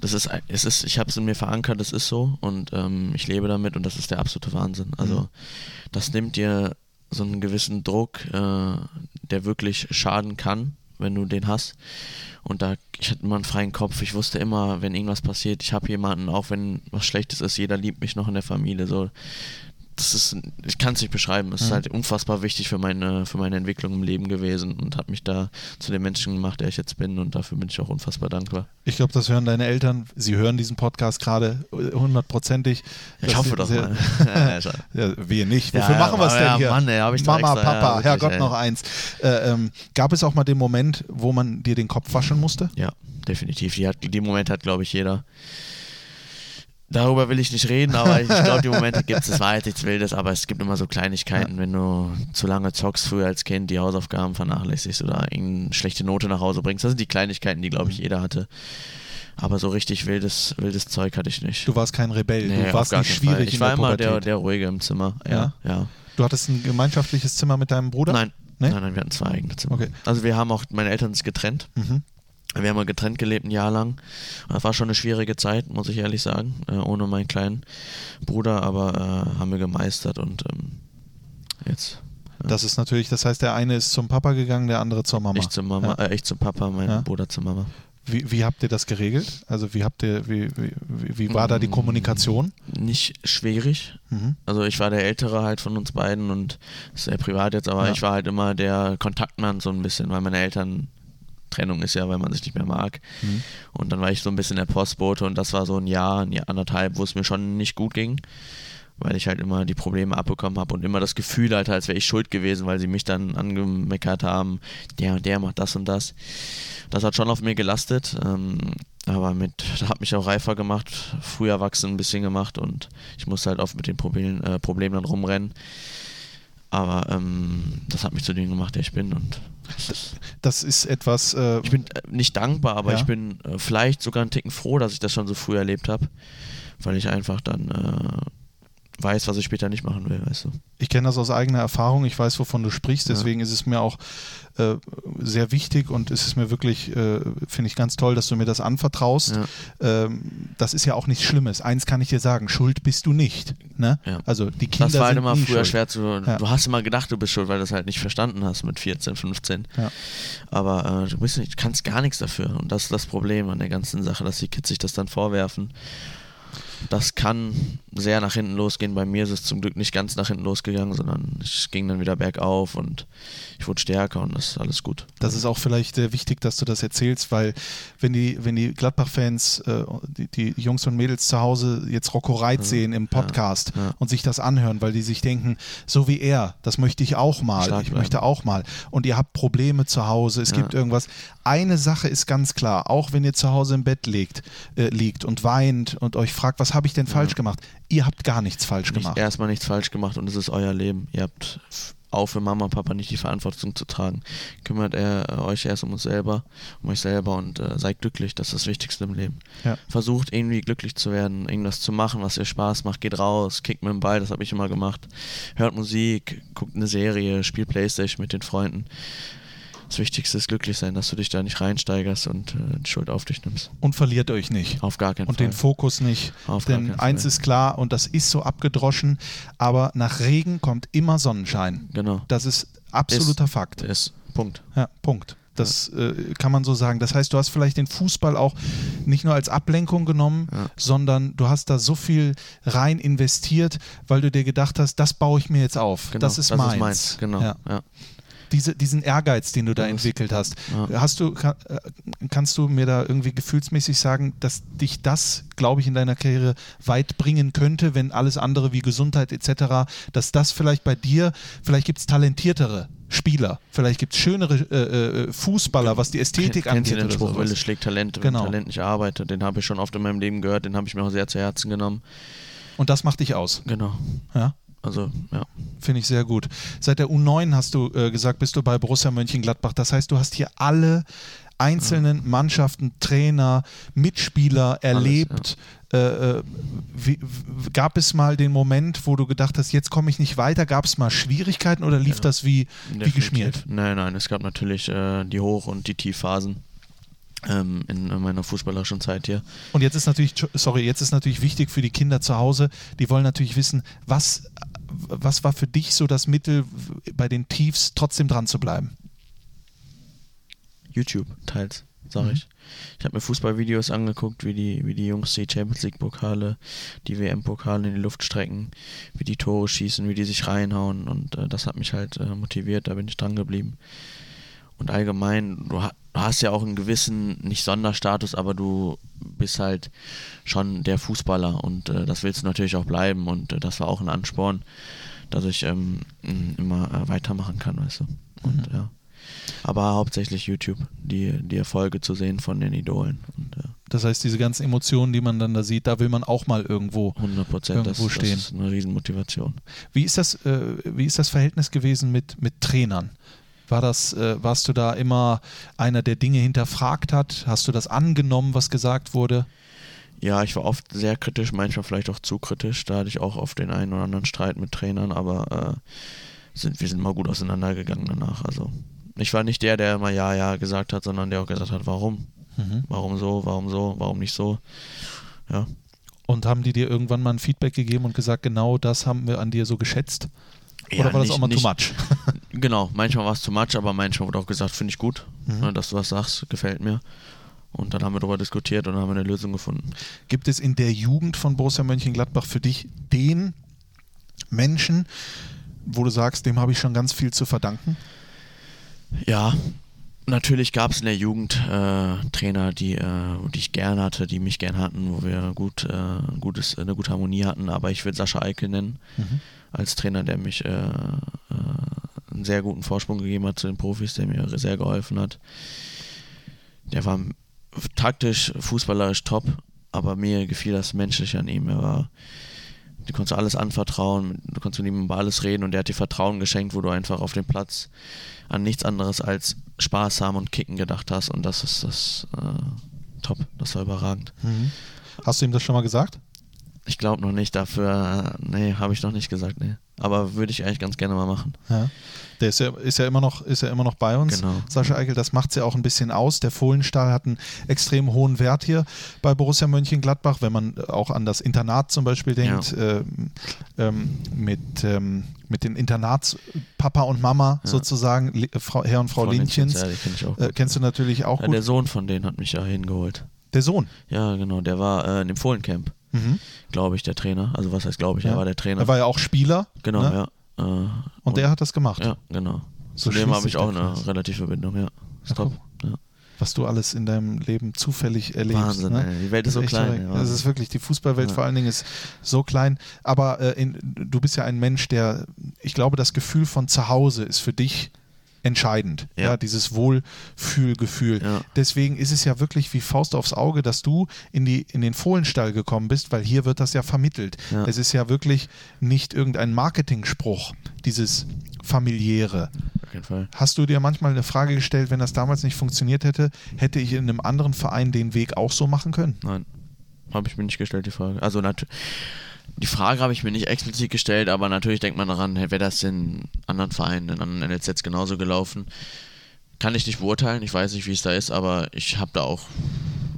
Speaker 1: Das ist, es ist, ich habe es in mir verankert, es ist so und ähm, ich lebe damit und das ist der absolute Wahnsinn. Also
Speaker 2: Mhm.
Speaker 1: das nimmt dir so einen gewissen Druck, äh, der wirklich schaden kann, wenn du den hast. Und da, ich hatte immer einen freien Kopf. Ich wusste immer, wenn irgendwas passiert, ich habe jemanden, auch wenn was Schlechtes ist, jeder liebt mich noch in der Familie. So, das ist, ich kann es nicht beschreiben. Es ist
Speaker 2: Mhm.
Speaker 1: halt unfassbar wichtig für meine, für meine Entwicklung im Leben gewesen und hat mich da zu dem Menschen gemacht, der ich jetzt bin. Und dafür bin ich auch unfassbar dankbar.
Speaker 2: Ich glaube, das hören deine Eltern. Sie hören diesen Podcast gerade hundertprozentig.
Speaker 1: Ich hoffe doch mal. Ja.
Speaker 2: Ja, wir nicht. Wofür
Speaker 1: ja,
Speaker 2: machen wir es denn hier?
Speaker 1: Mann, ey,
Speaker 2: Mama,
Speaker 1: extra,
Speaker 2: Papa,
Speaker 1: wirklich,
Speaker 2: Herrgott,
Speaker 1: ey.
Speaker 2: noch eins. Äh, ähm, gab es auch mal den Moment, wo man dir den Kopf waschen musste?
Speaker 1: Ja, definitiv. Die, hat, die Momente hat, glaube ich, jeder. Darüber will ich nicht reden, aber ich glaube, die Momente gibt es. Es war halt nichts Wildes, aber es gibt immer so Kleinigkeiten, wenn du zu lange zockst, früher als Kind, die Hausaufgaben vernachlässigst oder irgendeine schlechte Note nach Hause bringst. Das sind die Kleinigkeiten, die, glaube ich, jeder hatte. Aber so richtig wildes, wildes Zeug hatte ich nicht.
Speaker 2: Du warst kein Rebell,
Speaker 1: Nee,
Speaker 2: du warst nicht schwierig
Speaker 1: Fall. Ich
Speaker 2: in
Speaker 1: war
Speaker 2: der
Speaker 1: immer der, der Ruhige im Zimmer. Ja, ja.
Speaker 2: Du hattest ein gemeinschaftliches Zimmer mit deinem Bruder?
Speaker 1: Nein,
Speaker 2: Nee?
Speaker 1: nein, nein, wir hatten zwei eigene Zimmer.
Speaker 2: Okay.
Speaker 1: Also wir haben auch, meine Eltern sind getrennt.
Speaker 2: Mhm.
Speaker 1: Wir haben mal getrennt gelebt ein Jahr lang. Das war schon eine schwierige Zeit, muss ich ehrlich sagen, äh, ohne meinen kleinen Bruder, aber äh, haben wir gemeistert und ähm, jetzt
Speaker 2: Das ist natürlich, das heißt, der eine ist zum Papa gegangen, der andere zur Mama.
Speaker 1: Ich zum Mama,
Speaker 2: Ja.
Speaker 1: äh, ich zum Papa, mein
Speaker 2: Ja.
Speaker 1: Bruder zur Mama.
Speaker 2: Wie, wie habt ihr das geregelt? Also wie habt ihr, wie, wie, wie war da die
Speaker 1: Mm.
Speaker 2: Kommunikation?
Speaker 1: Nicht schwierig.
Speaker 2: Mhm.
Speaker 1: Also ich war der Ältere halt von uns beiden und ist sehr privat jetzt, aber
Speaker 2: Ja.
Speaker 1: ich war halt immer der Kontaktmann so ein bisschen, weil meine Eltern Trennung ist ja, weil man sich nicht mehr mag.
Speaker 2: Mhm.
Speaker 1: Und dann war ich so ein bisschen der Postbote und das war so ein Jahr, ein Jahr anderthalb, wo es mir schon nicht gut ging, weil ich halt immer die Probleme abbekommen habe und immer das Gefühl hatte, als wäre ich schuld gewesen, weil sie mich dann angemeckert haben, der und der macht das und das. Das hat schon auf mir gelastet, ähm, aber mit, das hat mich auch reifer gemacht, früh erwachsen ein bisschen gemacht und ich musste halt oft mit den Problemen, äh, Problemen dann rumrennen. Aber ähm, das hat mich zu dem gemacht, der ich bin und
Speaker 2: Das ist etwas, äh,
Speaker 1: ich bin äh, nicht dankbar, aber
Speaker 2: Ja.
Speaker 1: ich bin äh, vielleicht sogar einen Ticken froh, dass ich das schon so früh erlebt habe, weil ich einfach dann äh, weiß, was ich später nicht machen will, weißt du.
Speaker 2: ich kenne das aus eigener Erfahrung, ich weiß, wovon du sprichst,
Speaker 1: Ja.
Speaker 2: deswegen ist es mir auch äh, sehr wichtig und es ist mir wirklich, äh, finde ich ganz toll, dass du mir das anvertraust.
Speaker 1: Ja.
Speaker 2: Ähm, das ist ja auch nichts Schlimmes. Eins kann ich dir sagen, schuld bist du nicht. Ne?
Speaker 1: Ja.
Speaker 2: Also die Kinder
Speaker 1: Das war halt immer früher
Speaker 2: schuld.
Speaker 1: schwer zu.
Speaker 2: Ja.
Speaker 1: Du hast immer gedacht, du bist schuld, weil du es halt nicht verstanden hast mit 14, 15.
Speaker 2: Ja.
Speaker 1: Aber äh, du bist nicht, kannst gar nichts dafür. Und das ist das Problem an der ganzen Sache, dass die Kids sich das dann vorwerfen. Das kann sehr nach hinten losgehen. Bei mir ist es zum Glück nicht ganz nach hinten losgegangen, sondern es ging dann wieder bergauf und ich wurde stärker und das ist alles gut.
Speaker 2: Das ist auch vielleicht äh, wichtig, dass du das erzählst, weil wenn die, wenn die Gladbach-Fans, äh, die, die Jungs und Mädels zu Hause jetzt Rocco Reit sehen im Podcast
Speaker 1: ja.
Speaker 2: und sich das anhören, weil die sich denken, so wie er, das möchte ich auch mal,
Speaker 1: Stark
Speaker 2: ich
Speaker 1: bleiben.
Speaker 2: möchte auch mal. Und ihr habt Probleme zu Hause, es
Speaker 1: Ja.
Speaker 2: gibt irgendwas. Eine Sache ist ganz klar, auch wenn ihr zu Hause im Bett liegt, äh, liegt und weint und euch fragt, was habe ich denn falsch gemacht? Ihr habt gar nichts falsch
Speaker 1: nicht,
Speaker 2: gemacht.
Speaker 1: erstmal nichts falsch gemacht und es ist euer Leben. Ihr habt auch für Mama und Papa nicht die Verantwortung zu tragen. Kümmert er äh, euch erst um uns selber, um euch selber und äh, seid glücklich. Das ist das Wichtigste im Leben.
Speaker 2: Ja.
Speaker 1: Versucht irgendwie glücklich zu werden, irgendwas zu machen, was ihr Spaß macht. Geht raus, kickt mit dem Ball, das habe ich immer gemacht. Hört Musik, guckt eine Serie, spielt Playstation mit den Freunden. Das Wichtigste ist glücklich sein, dass du dich da nicht reinsteigerst und äh, die Schuld auf dich nimmst.
Speaker 2: Und verliert euch nicht.
Speaker 1: Auf gar keinen
Speaker 2: und
Speaker 1: Fall.
Speaker 2: den Fokus nicht.
Speaker 1: Auf gar
Speaker 2: Denn
Speaker 1: keinen
Speaker 2: eins
Speaker 1: Fall.
Speaker 2: ist klar, und das ist so abgedroschen, aber nach Regen kommt immer Sonnenschein.
Speaker 1: Genau.
Speaker 2: Das ist absoluter Fakt.
Speaker 1: Ist Punkt.
Speaker 2: Ja, Punkt. Das äh, kann man so sagen. Das heißt, du hast vielleicht den Fußball auch nicht nur als Ablenkung genommen,
Speaker 1: Ja.
Speaker 2: sondern du hast da so viel rein investiert, weil du dir gedacht hast, das baue ich mir jetzt auf.
Speaker 1: Genau.
Speaker 2: das ist meins.
Speaker 1: Genau.
Speaker 2: Ja.
Speaker 1: Ja.
Speaker 2: Diese, diesen Ehrgeiz, den du da
Speaker 1: Das
Speaker 2: entwickelt hast.
Speaker 1: Ja.
Speaker 2: Hast du, kann, äh, kannst du mir da irgendwie gefühlsmäßig sagen, dass dich das, glaube ich, in deiner Karriere weit bringen könnte, wenn alles andere wie Gesundheit etc., dass das vielleicht bei dir, vielleicht gibt es talentiertere Spieler, vielleicht gibt es schönere äh, äh, Fußballer, was die Ästhetik
Speaker 1: Kennst du
Speaker 2: angeht.
Speaker 1: den Spruch. Wille schlägt Talent, wenn
Speaker 2: Genau.
Speaker 1: Talent nicht arbeitet. Den habe ich schon oft in meinem Leben gehört, den habe ich mir auch sehr zu Herzen genommen.
Speaker 2: Und das macht dich aus.
Speaker 1: Genau.
Speaker 2: Ja?
Speaker 1: Also, ja.
Speaker 2: Finde ich sehr gut. Seit der U9 hast du äh, gesagt, bist du bei Borussia Mönchengladbach. Das heißt, du hast hier alle einzelnen Mannschaften, Trainer, Mitspieler erlebt. Äh, äh, wie, gab es mal den Moment, wo du gedacht hast, jetzt komme ich nicht weiter? Gab es mal Schwierigkeiten oder lief das wie, wie geschmiert?
Speaker 1: Nein, nein, es gab natürlich äh, die Hoch- und die Tiefphasen in meiner fußballerischen Zeit hier.
Speaker 2: Und jetzt ist natürlich, sorry, jetzt ist natürlich wichtig für die Kinder zu Hause, die wollen natürlich wissen, was, was war für dich so das Mittel, bei den Tiefs trotzdem dran zu bleiben?
Speaker 1: YouTube teils, sage
Speaker 2: Mhm.
Speaker 1: ich. Ich habe mir Fußballvideos angeguckt, wie die, wie die Jungs die Champions League Pokale, die WM-Pokale in die Luft strecken, wie die Tore schießen, wie die sich reinhauen und äh, das hat mich halt äh, motiviert, da bin ich dran geblieben. Und allgemein, du, ha du hast ja auch einen gewissen, nicht Sonderstatus, aber du bist halt schon der Fußballer und äh, das willst du natürlich auch bleiben und äh, das war auch ein Ansporn, dass ich ähm, m, immer äh, weitermachen kann, weißt du. Und ja. Aber hauptsächlich YouTube, die, die Erfolge zu sehen von den Idolen. Und ja,
Speaker 2: Das heißt, diese ganzen Emotionen, die man dann da sieht, da will man auch mal irgendwo.
Speaker 1: 100 Prozent, das,
Speaker 2: Irgendwo
Speaker 1: das
Speaker 2: stehen.
Speaker 1: ist eine Riesenmotivation.
Speaker 2: Wie ist das, äh, wie ist das Verhältnis gewesen mit, mit Trainern? War das, äh, warst du da immer einer, der Dinge hinterfragt hat? Hast du das angenommen, was gesagt wurde?
Speaker 1: Ja, ich war oft sehr kritisch, manchmal vielleicht auch zu kritisch. Da hatte ich auch oft den einen oder anderen Streit mit Trainern, aber äh, sind, wir sind mal gut auseinandergegangen danach. Also ich war nicht der, der immer Ja, Ja gesagt hat, sondern der auch gesagt hat, warum? Warum so, warum so, warum nicht so? Ja.
Speaker 2: Und haben die dir irgendwann mal ein Feedback gegeben und gesagt, genau das haben wir an dir so geschätzt? Oder
Speaker 1: Ja,
Speaker 2: war das
Speaker 1: nicht-
Speaker 2: auch mal
Speaker 1: nicht,
Speaker 2: too much?
Speaker 1: Genau, manchmal war es zu much, aber manchmal wurde auch gesagt, finde ich gut,
Speaker 2: Mhm.
Speaker 1: ne, dass du was sagst, gefällt mir. Und dann haben wir darüber diskutiert und haben eine Lösung gefunden.
Speaker 2: Gibt es in der Jugend von Borussia Mönchengladbach für dich den Menschen, wo du sagst, dem habe ich schon ganz viel zu verdanken?
Speaker 1: Ja, natürlich gab es in der Jugend äh, Trainer, die, äh, die ich gern hatte, die mich gern hatten, wo wir gut, äh, gutes, eine gute Harmonie hatten. Aber ich würde Sascha Eikel nennen, als Trainer, der mich äh, äh, einen sehr guten Vorsprung gegeben hat zu den Profis, der mir sehr geholfen hat. Der war taktisch, fußballerisch top, aber mir gefiel das Menschliche an ihm. Er war, du konntest alles anvertrauen, du konntest mit ihm über alles reden und er hat dir Vertrauen geschenkt, wo du einfach auf dem Platz an nichts anderes als Spaß haben und Kicken gedacht hast und das ist das äh, top, das war überragend.
Speaker 2: Hast du ihm das schon mal gesagt?
Speaker 1: Ich glaube noch nicht, dafür, äh, nee, habe ich noch nicht gesagt, nee. Aber würde ich eigentlich ganz gerne mal machen.
Speaker 2: Ja. Der ist ja, ist ja immer noch, ist ja immer noch bei uns.
Speaker 1: Genau.
Speaker 2: Sascha Eichel, das macht es ja auch ein bisschen aus. Der Fohlenstall hat einen extrem hohen Wert hier bei Borussia Mönchengladbach, wenn man auch an das Internat zum Beispiel denkt, ähm, ähm, mit, ähm, mit den Internatspapa und Mama
Speaker 1: Ja.
Speaker 2: sozusagen, Le- Frau, Herr und Frau.
Speaker 1: Ja, kenn ich auch
Speaker 2: Äh, kennst du natürlich auch
Speaker 1: ja,
Speaker 2: gut.
Speaker 1: der Sohn von denen hat mich ja hingeholt.
Speaker 2: Der Sohn.
Speaker 1: Ja, genau, der war äh, in dem Fohlencamp,
Speaker 2: Mhm.
Speaker 1: glaube ich, der Trainer. Also was heißt glaube ich,
Speaker 2: Ja.
Speaker 1: er war der Trainer.
Speaker 2: Er war ja auch Spieler.
Speaker 1: genau,
Speaker 2: ne?
Speaker 1: ja. Äh,
Speaker 2: Und der hat das gemacht.
Speaker 1: Ja, genau.
Speaker 2: So
Speaker 1: Zu dem habe ich auch eine
Speaker 2: Kreis.
Speaker 1: relative Bindung, ja.
Speaker 2: Ja,
Speaker 1: Ist top. Ja.
Speaker 2: was du alles in deinem Leben zufällig erlebst.
Speaker 1: Wahnsinn,
Speaker 2: ne?
Speaker 1: ey. Die Welt ist so klein, Wahnsinn.
Speaker 2: ist wirklich, die Fußballwelt
Speaker 1: Ja.
Speaker 2: vor allen Dingen ist so klein. Aber äh, in, du bist ja ein Mensch, der, ich glaube, das Gefühl von zu Hause ist für dich entscheidend. Ja,
Speaker 1: Ja.
Speaker 2: dieses Wohlfühlgefühl.
Speaker 1: Ja.
Speaker 2: Deswegen ist es ja wirklich wie Faust aufs Auge, dass du in, die, in den Fohlenstall gekommen bist, weil hier wird das ja vermittelt.
Speaker 1: Ja.
Speaker 2: Es ist ja wirklich nicht irgendein Marketingspruch, dieses familiäre.
Speaker 1: Auf jeden Fall.
Speaker 2: Hast du dir manchmal eine Frage gestellt, wenn das damals nicht funktioniert hätte, hätte ich in einem anderen Verein den Weg auch so machen können?
Speaker 1: Nein, habe ich mir nicht gestellt, die Frage. Also nat- die Frage habe ich mir nicht explizit gestellt, aber natürlich denkt man daran, hey, wäre das in anderen Vereinen, in anderen NLZs genauso gelaufen. Kann ich nicht beurteilen, ich weiß nicht, wie es da ist, aber ich habe da auch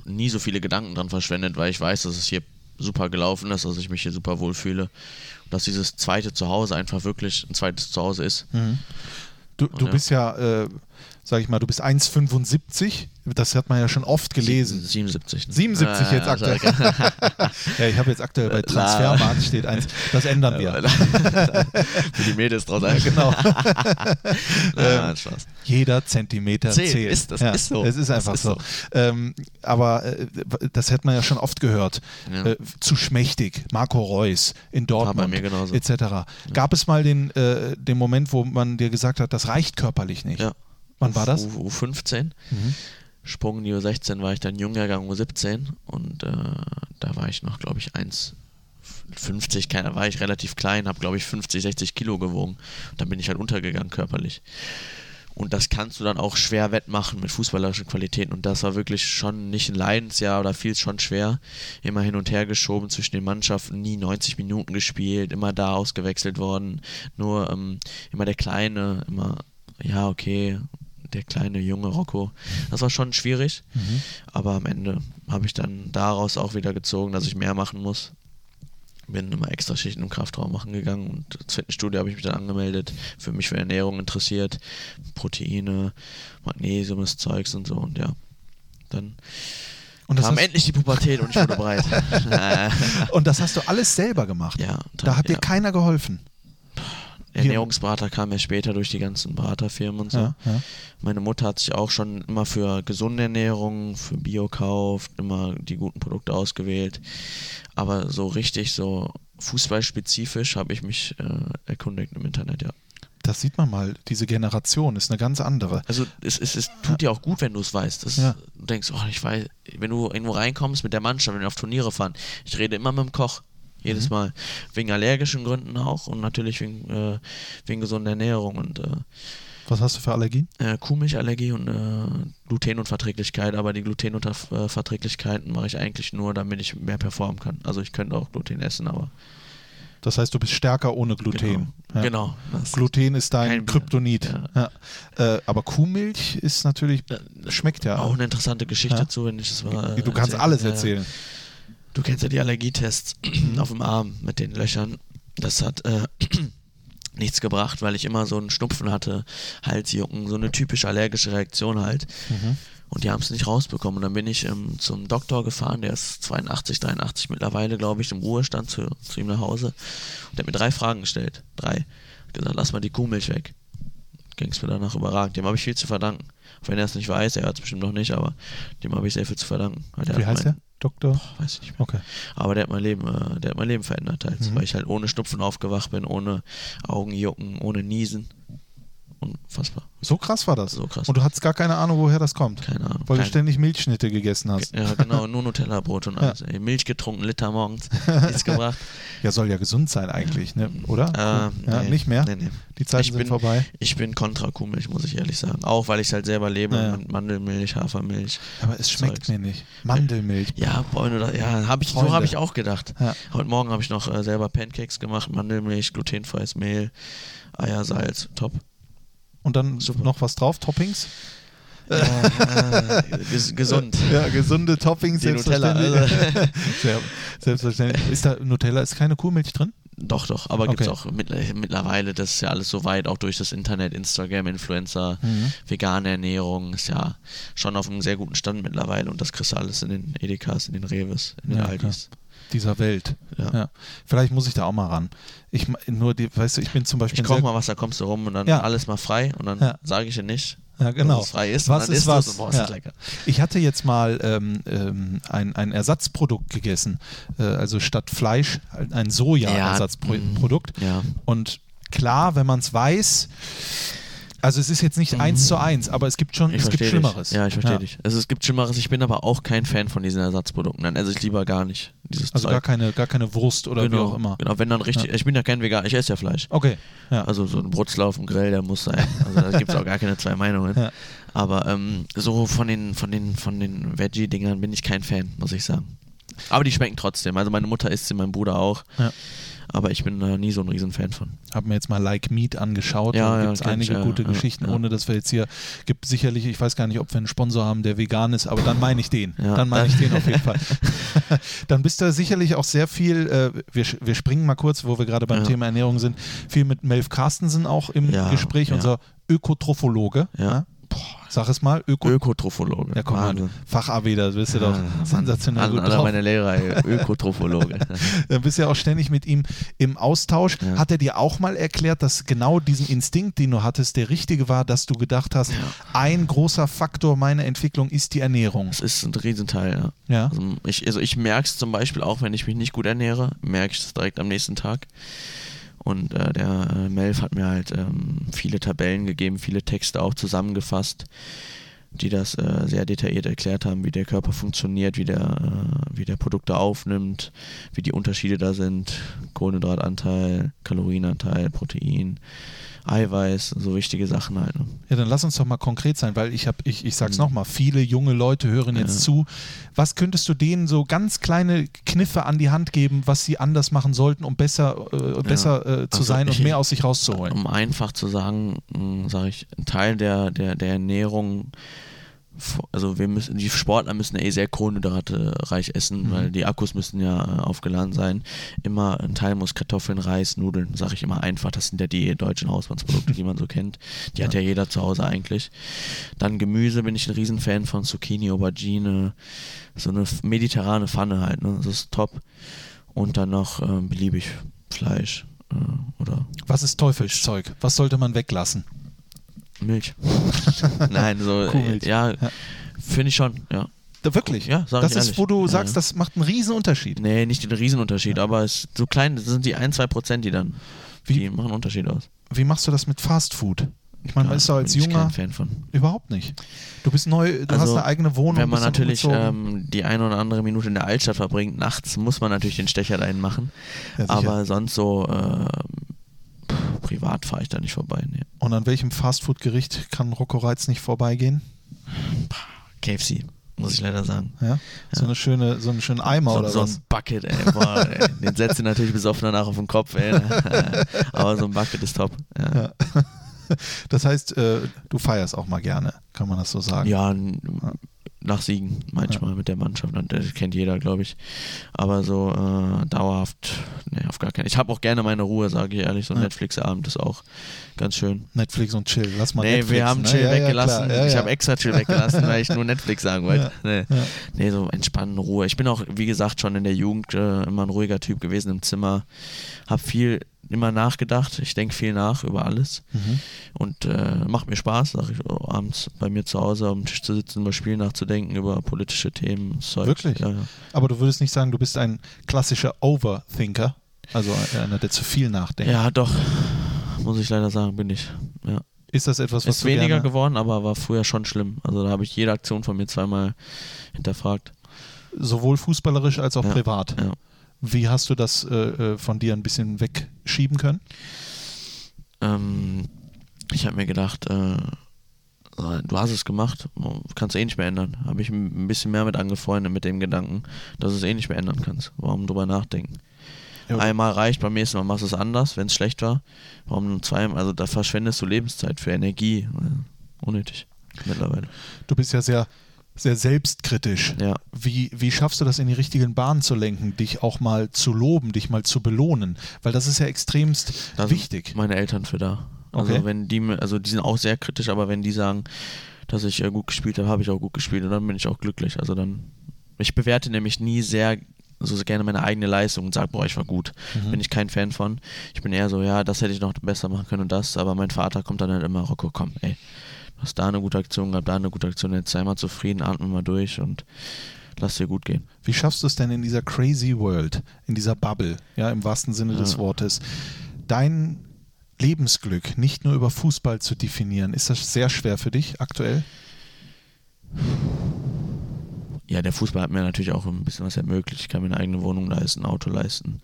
Speaker 1: nie so viele Gedanken dran verschwendet, weil ich weiß, dass es hier super gelaufen ist, dass ich mich hier super wohlfühle und dass dieses zweite Zuhause einfach wirklich ein zweites Zuhause ist.
Speaker 2: Du, du
Speaker 1: Ja.
Speaker 2: bist ja, äh, sag ich mal, du bist 1,75. Das hat man ja schon oft gelesen.
Speaker 1: 77. ne?
Speaker 2: 77 jetzt
Speaker 1: Ja,
Speaker 2: aktuell. ja, ich habe jetzt aktuell bei
Speaker 1: Äh,
Speaker 2: Transfermarkt steht eins. Das ändern wir.
Speaker 1: Für die Mädels draus ein.
Speaker 2: genau.
Speaker 1: Ja, Spaß.
Speaker 2: Jeder Zentimeter zählt.
Speaker 1: Zählt. Ist- das
Speaker 2: ja,
Speaker 1: ist so.
Speaker 2: Es ist einfach
Speaker 1: ist
Speaker 2: so.
Speaker 1: so.
Speaker 2: Ähm, aber äh, das hätte man ja schon oft gehört.
Speaker 1: Ja.
Speaker 2: Äh, zu schmächtig. Marco Reus in Dortmund.
Speaker 1: bei mir genauso.
Speaker 2: Etc. Gab es mal den, äh, den Moment, wo man dir gesagt hat, das reicht körperlich nicht?
Speaker 1: Ja.
Speaker 2: Wann war das?
Speaker 1: U, U15. Sprung in die U16 war ich dann Jungjahrgang U17 und äh, da war ich noch, glaube ich, 1,50, keine- da war ich relativ klein, habe, glaube ich, 50, 60 Kilo gewogen. Und dann bin ich halt untergegangen körperlich. Und das kannst du dann auch schwer wettmachen mit fußballerischen Qualitäten. Und das war wirklich schon nicht ein Leidensjahr oder fiel es schon schwer. Immer hin und her geschoben zwischen den Mannschaften, nie 90 Minuten gespielt, immer da ausgewechselt worden. Nur ähm, immer der Kleine, immer, ja, okay, der kleine junge Rocco. Das war schon schwierig. Aber am Ende habe ich dann daraus auch wieder gezogen, dass ich mehr machen muss. Bin immer extra Schichten im Kraftraum machen gegangen und ins Fitnessstudio habe ich mich dann angemeldet, für mich für Ernährung interessiert, Proteine, Magnesium, das Zeugs und so und ja. Dann
Speaker 2: Und das,
Speaker 1: kam endlich die Pubertät und ich wurde breit.
Speaker 2: und das hast du alles selber gemacht.
Speaker 1: ja,
Speaker 2: Da hat dir
Speaker 1: ja.
Speaker 2: keiner geholfen.
Speaker 1: Ernährungsberater kam ja später durch die ganzen Beraterfirmen und so.
Speaker 2: Ja, ja.
Speaker 1: Meine Mutter hat sich auch schon immer für gesunde Ernährung, für Bio-Kauf, immer die guten Produkte ausgewählt. Aber so richtig, so fußballspezifisch habe ich mich äh, erkundigt im Internet, ja.
Speaker 2: Das sieht man mal. Diese Generation ist eine ganz andere.
Speaker 1: Also es, es, es tut dir auch gut, wenn du es weißt. Das,
Speaker 2: Ja.
Speaker 1: Du denkst, oh, ich weiß, wenn du irgendwo reinkommst mit der Mannschaft, wenn wir auf Turniere fahren, ich rede immer mit dem Koch. Jedes
Speaker 2: Mhm.
Speaker 1: Mal. Wegen allergischen Gründen auch und natürlich wegen, äh, wegen gesunder Ernährung und äh,
Speaker 2: Was hast du für Allergien?
Speaker 1: äh, Kuhmilchallergie und äh, Glutenunverträglichkeit, aber die Glutenunverträglichkeiten mache ich eigentlich nur, damit ich mehr performen kann. Also ich könnte auch Gluten essen, aber
Speaker 2: Das heißt, du bist stärker ohne Gluten.
Speaker 1: genau.
Speaker 2: Ja.
Speaker 1: genau
Speaker 2: Gluten ist dein Kryptonit. Ja. Äh, aber Kuhmilch ist natürlich,
Speaker 1: äh,
Speaker 2: schmeckt ja
Speaker 1: auch eine interessante Geschichte
Speaker 2: Ja.
Speaker 1: zu, wenn ich das mal.
Speaker 2: Du kannst
Speaker 1: erzählen
Speaker 2: alles
Speaker 1: kann. Ja, ja.
Speaker 2: erzählen.
Speaker 1: Du kennst ja die Allergietests auf dem Arm mit den Löchern. Das hat, äh, nichts gebracht, weil ich immer so einen Schnupfen hatte, Halsjucken, so eine typische allergische Reaktion halt.
Speaker 2: Mhm.
Speaker 1: Und die haben es nicht rausbekommen. Und dann bin ich ähm, zum Doktor gefahren, der ist 82, 83 mittlerweile, glaube ich, im Ruhestand zu, zu ihm nach Hause. Und der hat mir drei Fragen gestellt. Drei. Hat gesagt, lass mal die Kuhmilch weg. Ging es mir danach überragend. Dem habe ich viel zu verdanken. Auch wenn er es nicht weiß, er hört es bestimmt noch nicht, aber dem habe ich sehr viel zu verdanken.
Speaker 2: Wie heißt
Speaker 1: mein,
Speaker 2: der? Doktor?
Speaker 1: Weiß ich nicht mehr.
Speaker 2: Okay.
Speaker 1: Aber der hat mein Leben, äh, der hat mein Leben verändert halt,
Speaker 2: Mhm.
Speaker 1: weil ich halt ohne Schnupfen aufgewacht bin, ohne Augenjucken, ohne Niesen. Unfassbar.
Speaker 2: So krass war das.
Speaker 1: So krass.
Speaker 2: Und du hattest gar keine Ahnung, woher das kommt.
Speaker 1: Keine Ahnung.
Speaker 2: Weil du
Speaker 1: Kein-
Speaker 2: ständig Milchschnitte gegessen hast.
Speaker 1: Ja, genau, nur Nutella-Brot und alles. Ey, Milch getrunken, Liter morgens. Nichts gebracht.
Speaker 2: Ja, soll ja gesund sein eigentlich, ne? oder?
Speaker 1: Äh,
Speaker 2: ja,
Speaker 1: nee,
Speaker 2: nicht mehr?
Speaker 1: Nee, nee.
Speaker 2: Die Zeiten
Speaker 1: Ich
Speaker 2: sind
Speaker 1: bin-
Speaker 2: vorbei.
Speaker 1: Ich bin kontra Kuhmilch, muss ich ehrlich sagen. Auch weil ich es halt selber lebe
Speaker 2: Ja, ja.
Speaker 1: mit Mandelmilch, Hafermilch.
Speaker 2: Aber es schmeckt
Speaker 1: Zeugs.
Speaker 2: mir nicht. Mandelmilch.
Speaker 1: Ja, Freunde, ja, hab ich, so
Speaker 2: Freunde.
Speaker 1: habe ich auch gedacht.
Speaker 2: Ja.
Speaker 1: Heute Morgen habe ich noch äh, selber Pancakes gemacht, Mandelmilch, glutenfreies Mehl, Eier, Salz, top.
Speaker 2: Und dann
Speaker 1: Super.
Speaker 2: noch was drauf, Toppings?
Speaker 1: Äh, ges gesund.
Speaker 2: Ja, gesunde Toppings,
Speaker 1: Die Nutella,
Speaker 2: selbstverständlich.
Speaker 1: also.
Speaker 2: Sehr, selbstverständlich. Ist da Nutella, ist keine Kuhmilch drin?
Speaker 1: Doch, doch, aber
Speaker 2: Okay.
Speaker 1: auch mittler- mittlerweile, das ist ja alles so weit, auch durch das Internet, Instagram, Influencer,
Speaker 2: Mhm.
Speaker 1: vegane Ernährung, ist ja schon auf einem sehr guten Stand mittlerweile und das kriegst du alles in den Edekas, in den Reves, in den
Speaker 2: Ja,
Speaker 1: Aldis.
Speaker 2: Dieser Welt.
Speaker 1: Ja.
Speaker 2: Ja. Vielleicht muss ich da auch mal ran. Ich nur die, weißt du, ich bin zum Beispiel
Speaker 1: Ich koche
Speaker 2: sehr-
Speaker 1: mal was, da kommst du rum und dann
Speaker 2: Ja.
Speaker 1: alles mal frei und dann
Speaker 2: Ja.
Speaker 1: sage ich dir nicht,
Speaker 2: Ja, genau.
Speaker 1: dass es frei ist.
Speaker 2: Was ist
Speaker 1: isst
Speaker 2: was?
Speaker 1: ist das
Speaker 2: Ja.
Speaker 1: lecker.
Speaker 2: Ich hatte jetzt mal ähm, ähm, ein, ein Ersatzprodukt gegessen. Äh, also statt Fleisch halt ein Soja-Ersatzprodukt.
Speaker 1: Ja.
Speaker 2: Und klar, wenn man es weiß, also es ist jetzt nicht eins zu eins, aber es gibt schon,
Speaker 1: Ich
Speaker 2: es gibt Schlimmeres.
Speaker 1: Ja, ich verstehe dich. Also es gibt Schlimmeres, ich bin aber auch kein Fan von diesen Ersatzprodukten. Dann esse ich lieber gar nicht dieses
Speaker 2: Also
Speaker 1: Zeug.
Speaker 2: gar keine, gar keine Wurst oder
Speaker 1: genau,
Speaker 2: wie auch immer.
Speaker 1: Genau, wenn dann richtig, ich bin ja kein Vegan, ich esse ja Fleisch.
Speaker 2: Okay. Ja.
Speaker 1: Also so ein Brutzler auf dem Grill, der muss sein. Also da gibt es auch gar keine zwei Meinungen.
Speaker 2: Ja.
Speaker 1: Aber ähm, so von den, von den, von den Veggie-Dingern bin ich kein Fan, muss ich sagen. Aber die schmecken trotzdem. Also meine Mutter isst sie, mein Bruder auch.
Speaker 2: Ja.
Speaker 1: Aber ich bin da nie so ein Riesenfan von.
Speaker 2: Habe mir jetzt mal Like Meat angeschaut.
Speaker 1: Ja,
Speaker 2: da
Speaker 1: ja,
Speaker 2: gibt es
Speaker 1: kenn
Speaker 2: einige
Speaker 1: ich, ja,
Speaker 2: gute
Speaker 1: ja,
Speaker 2: Geschichten,
Speaker 1: ja.
Speaker 2: ohne dass wir jetzt hier, gibt sicherlich, ich weiß gar nicht, ob wir einen Sponsor haben, der vegan ist, aber dann meine ich den.
Speaker 1: Ja,
Speaker 2: dann meine ich den auf jeden Fall. dann bist du sicherlich auch sehr viel, äh, wir, wir springen mal kurz, wo wir gerade beim
Speaker 1: Ja.
Speaker 2: Thema Ernährung sind, viel mit Melf Carstensen auch im
Speaker 1: Ja,
Speaker 2: Gespräch,
Speaker 1: ja.
Speaker 2: unser Ökotrophologe.
Speaker 1: Ja.
Speaker 2: Boah, sag es mal, Öko.
Speaker 1: Ökotrophologe.
Speaker 2: ja, komm mal,
Speaker 1: Wahnsinn.
Speaker 2: Fach-AB, da bist du doch
Speaker 1: Ah,
Speaker 2: sensationell
Speaker 1: An
Speaker 2: gut
Speaker 1: alle
Speaker 2: drauf.
Speaker 1: meine Lehrer, Ökotrophologe.
Speaker 2: Dann bist du ja auch ständig mit ihm im Austausch.
Speaker 1: Ja.
Speaker 2: Hat er dir auch mal erklärt, dass genau diesen Instinkt, den du hattest, der richtige war, dass du gedacht hast, ein großer Faktor meiner Entwicklung ist die Ernährung.
Speaker 1: Das ist ein Riesenteil, ja.
Speaker 2: Ja.
Speaker 1: Also ich, also ich merke es zum Beispiel auch, wenn ich mich nicht gut ernähre, merke ich es direkt am nächsten Tag. Und äh, der äh, Melf hat mir halt ähm, viele Tabellen gegeben, viele Texte auch zusammengefasst, die das äh, sehr detailliert erklärt haben, wie der Körper funktioniert, wie der, äh, wie der Produkte aufnimmt, wie die Unterschiede da sind, Kohlenhydratanteil, Kalorienanteil, Protein, Eiweiß, so wichtige Sachen halt. Ne?
Speaker 2: Ja, dann lass uns doch mal konkret sein, weil ich habe, ich, ich sag's
Speaker 1: Mhm.
Speaker 2: nochmal, viele junge Leute hören jetzt
Speaker 1: Ja.
Speaker 2: zu. Was könntest du denen so ganz kleine Kniffe an die Hand geben, was sie anders machen sollten, um besser, äh, besser äh, zu
Speaker 1: Also
Speaker 2: sein
Speaker 1: ich-
Speaker 2: und mehr aus sich rauszuholen?
Speaker 1: Um einfach zu sagen, sage ich, ein Teil der, der, der Ernährung, also wir müssen, die Sportler müssen ja eh sehr kohlenhydratereich essen,
Speaker 2: Mhm.
Speaker 1: weil die Akkus müssen ja äh, aufgeladen sein. Immer ein Teil muss Kartoffeln, Reis, Nudeln, sage ich immer einfach, das sind ja die deutschen Hausmannsprodukte, die man so kennt. Die hat ja jeder zu Hause eigentlich. Dann Gemüse bin ich ein Riesenfan von Zucchini, Aubergine, so eine mediterrane Pfanne halt, ne? das ist top. Und dann noch ähm, beliebig Fleisch äh, oder
Speaker 2: Was ist Teufelszeug? Was sollte man weglassen?
Speaker 1: Milch. Nein, so,
Speaker 2: Kuhmilch.
Speaker 1: äh, ja,
Speaker 2: Ja.
Speaker 1: finde ich schon, ja.
Speaker 2: Da, wirklich?
Speaker 1: Ja, sag
Speaker 2: Das
Speaker 1: ich
Speaker 2: ist,
Speaker 1: ehrlich.
Speaker 2: wo du sagst, das macht einen riesen Unterschied.
Speaker 1: Nee, nicht den Riesenunterschied, aber es so klein, das sind die ein, zwei Prozent, die dann,
Speaker 2: Wie-
Speaker 1: die machen einen Unterschied aus.
Speaker 2: Wie machst du das mit Fast Food? Ich meine, man ist als
Speaker 1: bin ich
Speaker 2: Junger
Speaker 1: kein Fan von.
Speaker 2: überhaupt nicht. Du bist neu, du hast
Speaker 1: Also,
Speaker 2: eine eigene Wohnung.
Speaker 1: Wenn man
Speaker 2: bist
Speaker 1: natürlich
Speaker 2: umgezogen.
Speaker 1: ähm, die eine oder andere Minute in der Altstadt verbringt, nachts muss man natürlich den Stecher dahin machen.
Speaker 2: Ja, sicher.
Speaker 1: aber sonst so pff, privat fahre ich da nicht vorbei. Nee.
Speaker 2: Und an welchem Fastfood-Gericht kann Rocco Reitz nicht vorbeigehen?
Speaker 1: KFC, muss ich leider sagen.
Speaker 2: Ja? So eine schöne, so einen schönen Eimer
Speaker 1: so,
Speaker 2: oder
Speaker 1: so
Speaker 2: was?
Speaker 1: ein Bucket, ey. Boah, ey. Den setzt du natürlich besoffen danach auf den Kopf, ey. Aber so ein Bucket ist top. Ja,
Speaker 2: Ja. Das heißt, äh, du feierst auch mal gerne, kann man das so sagen?
Speaker 1: ja nach Siegen manchmal mit der Mannschaft. Das kennt jeder, glaube ich. Aber so äh, dauerhaft, nee, auf gar keinen Ich habe auch gerne meine Ruhe, sage ich ehrlich. So ein
Speaker 2: Ja.
Speaker 1: Netflix-Abend ist auch ganz schön.
Speaker 2: Netflix und Chill. Lass mal
Speaker 1: nee,
Speaker 2: Netflix.
Speaker 1: wir haben
Speaker 2: ne?
Speaker 1: Chill
Speaker 2: Ja, ja,
Speaker 1: weggelassen.
Speaker 2: Ja,
Speaker 1: ich
Speaker 2: ja.
Speaker 1: habe extra Chill weggelassen, weil ich nur Netflix sagen wollte. Nee.
Speaker 2: Ja.
Speaker 1: nee, so entspannen, Ruhe. Ich bin auch, wie gesagt, schon in der Jugend äh, immer ein ruhiger Typ gewesen im Zimmer. Hab viel immer nachgedacht. Ich denke viel nach über alles.
Speaker 2: Mhm.
Speaker 1: Und äh, macht mir Spaß, sag ich, oh, abends bei mir zu Hause am Tisch zu sitzen, über Spiele nachzudenken, über politische Themen. Zeug.
Speaker 2: Wirklich?
Speaker 1: Ja, ja.
Speaker 2: Aber du würdest nicht sagen, du bist ein klassischer Overthinker, also einer, der zu viel nachdenkt.
Speaker 1: ja, doch. Muss ich leider sagen, bin ich. Ja.
Speaker 2: Ist das etwas, was
Speaker 1: Ist weniger geworden, aber war früher schon schlimm. Also da habe ich jede Aktion von mir zweimal hinterfragt.
Speaker 2: sowohl fußballerisch als auch
Speaker 1: Ja,
Speaker 2: privat?
Speaker 1: ja.
Speaker 2: Wie hast du das äh, äh, von dir ein bisschen wegschieben können?
Speaker 1: Ähm, ich habe mir gedacht, äh, du hast es gemacht, kannst du eh nicht mehr ändern. Habe ich ein bisschen mehr mit angefreundet mit dem Gedanken, dass du es eh nicht mehr ändern kannst. Warum drüber nachdenken?
Speaker 2: Ja.
Speaker 1: Einmal reicht, beim nächsten Mal machst du es anders, wenn es schlecht war. Warum nur zweimal? Also da verschwendest du Lebenszeit für Energie. Äh, Unnötig. Mittlerweile.
Speaker 2: Du bist ja sehr, sehr selbstkritisch.
Speaker 1: Ja.
Speaker 2: Wie, wie schaffst du das in die richtigen Bahnen zu lenken, dich auch mal zu loben, dich mal zu belohnen? Weil das ist ja extremst
Speaker 1: Da
Speaker 2: wichtig.
Speaker 1: meine Eltern für da. Also
Speaker 2: Okay.
Speaker 1: wenn die also die sind auch sehr kritisch, aber wenn die sagen, dass ich äh, gut gespielt habe, habe ich auch gut gespielt und dann bin ich auch glücklich. Also dann, ich bewerte nämlich nie sehr so gerne meine eigene Leistung und sage, boah, ich war gut.
Speaker 2: Mhm.
Speaker 1: Bin ich kein Fan von. Ich bin eher so, ja, das hätte ich noch besser machen können und das, aber mein Vater kommt dann halt immer, Rocco, komm, ey, hast da eine gute Aktion gehabt, da eine gute Aktion, jetzt sei mal zufrieden, atme mal durch und lass dir gut gehen.
Speaker 2: Wie schaffst du es denn in dieser crazy world, in dieser Bubble, ja, im wahrsten Sinne des
Speaker 1: Ja.
Speaker 2: Wortes, dein Lebensglück nicht nur über Fußball zu definieren? Ist das sehr schwer für dich aktuell?
Speaker 1: ja, der Fußball hat mir natürlich auch ein bisschen was ermöglicht. Ich kann mir eine eigene Wohnung leisten, ein Auto leisten.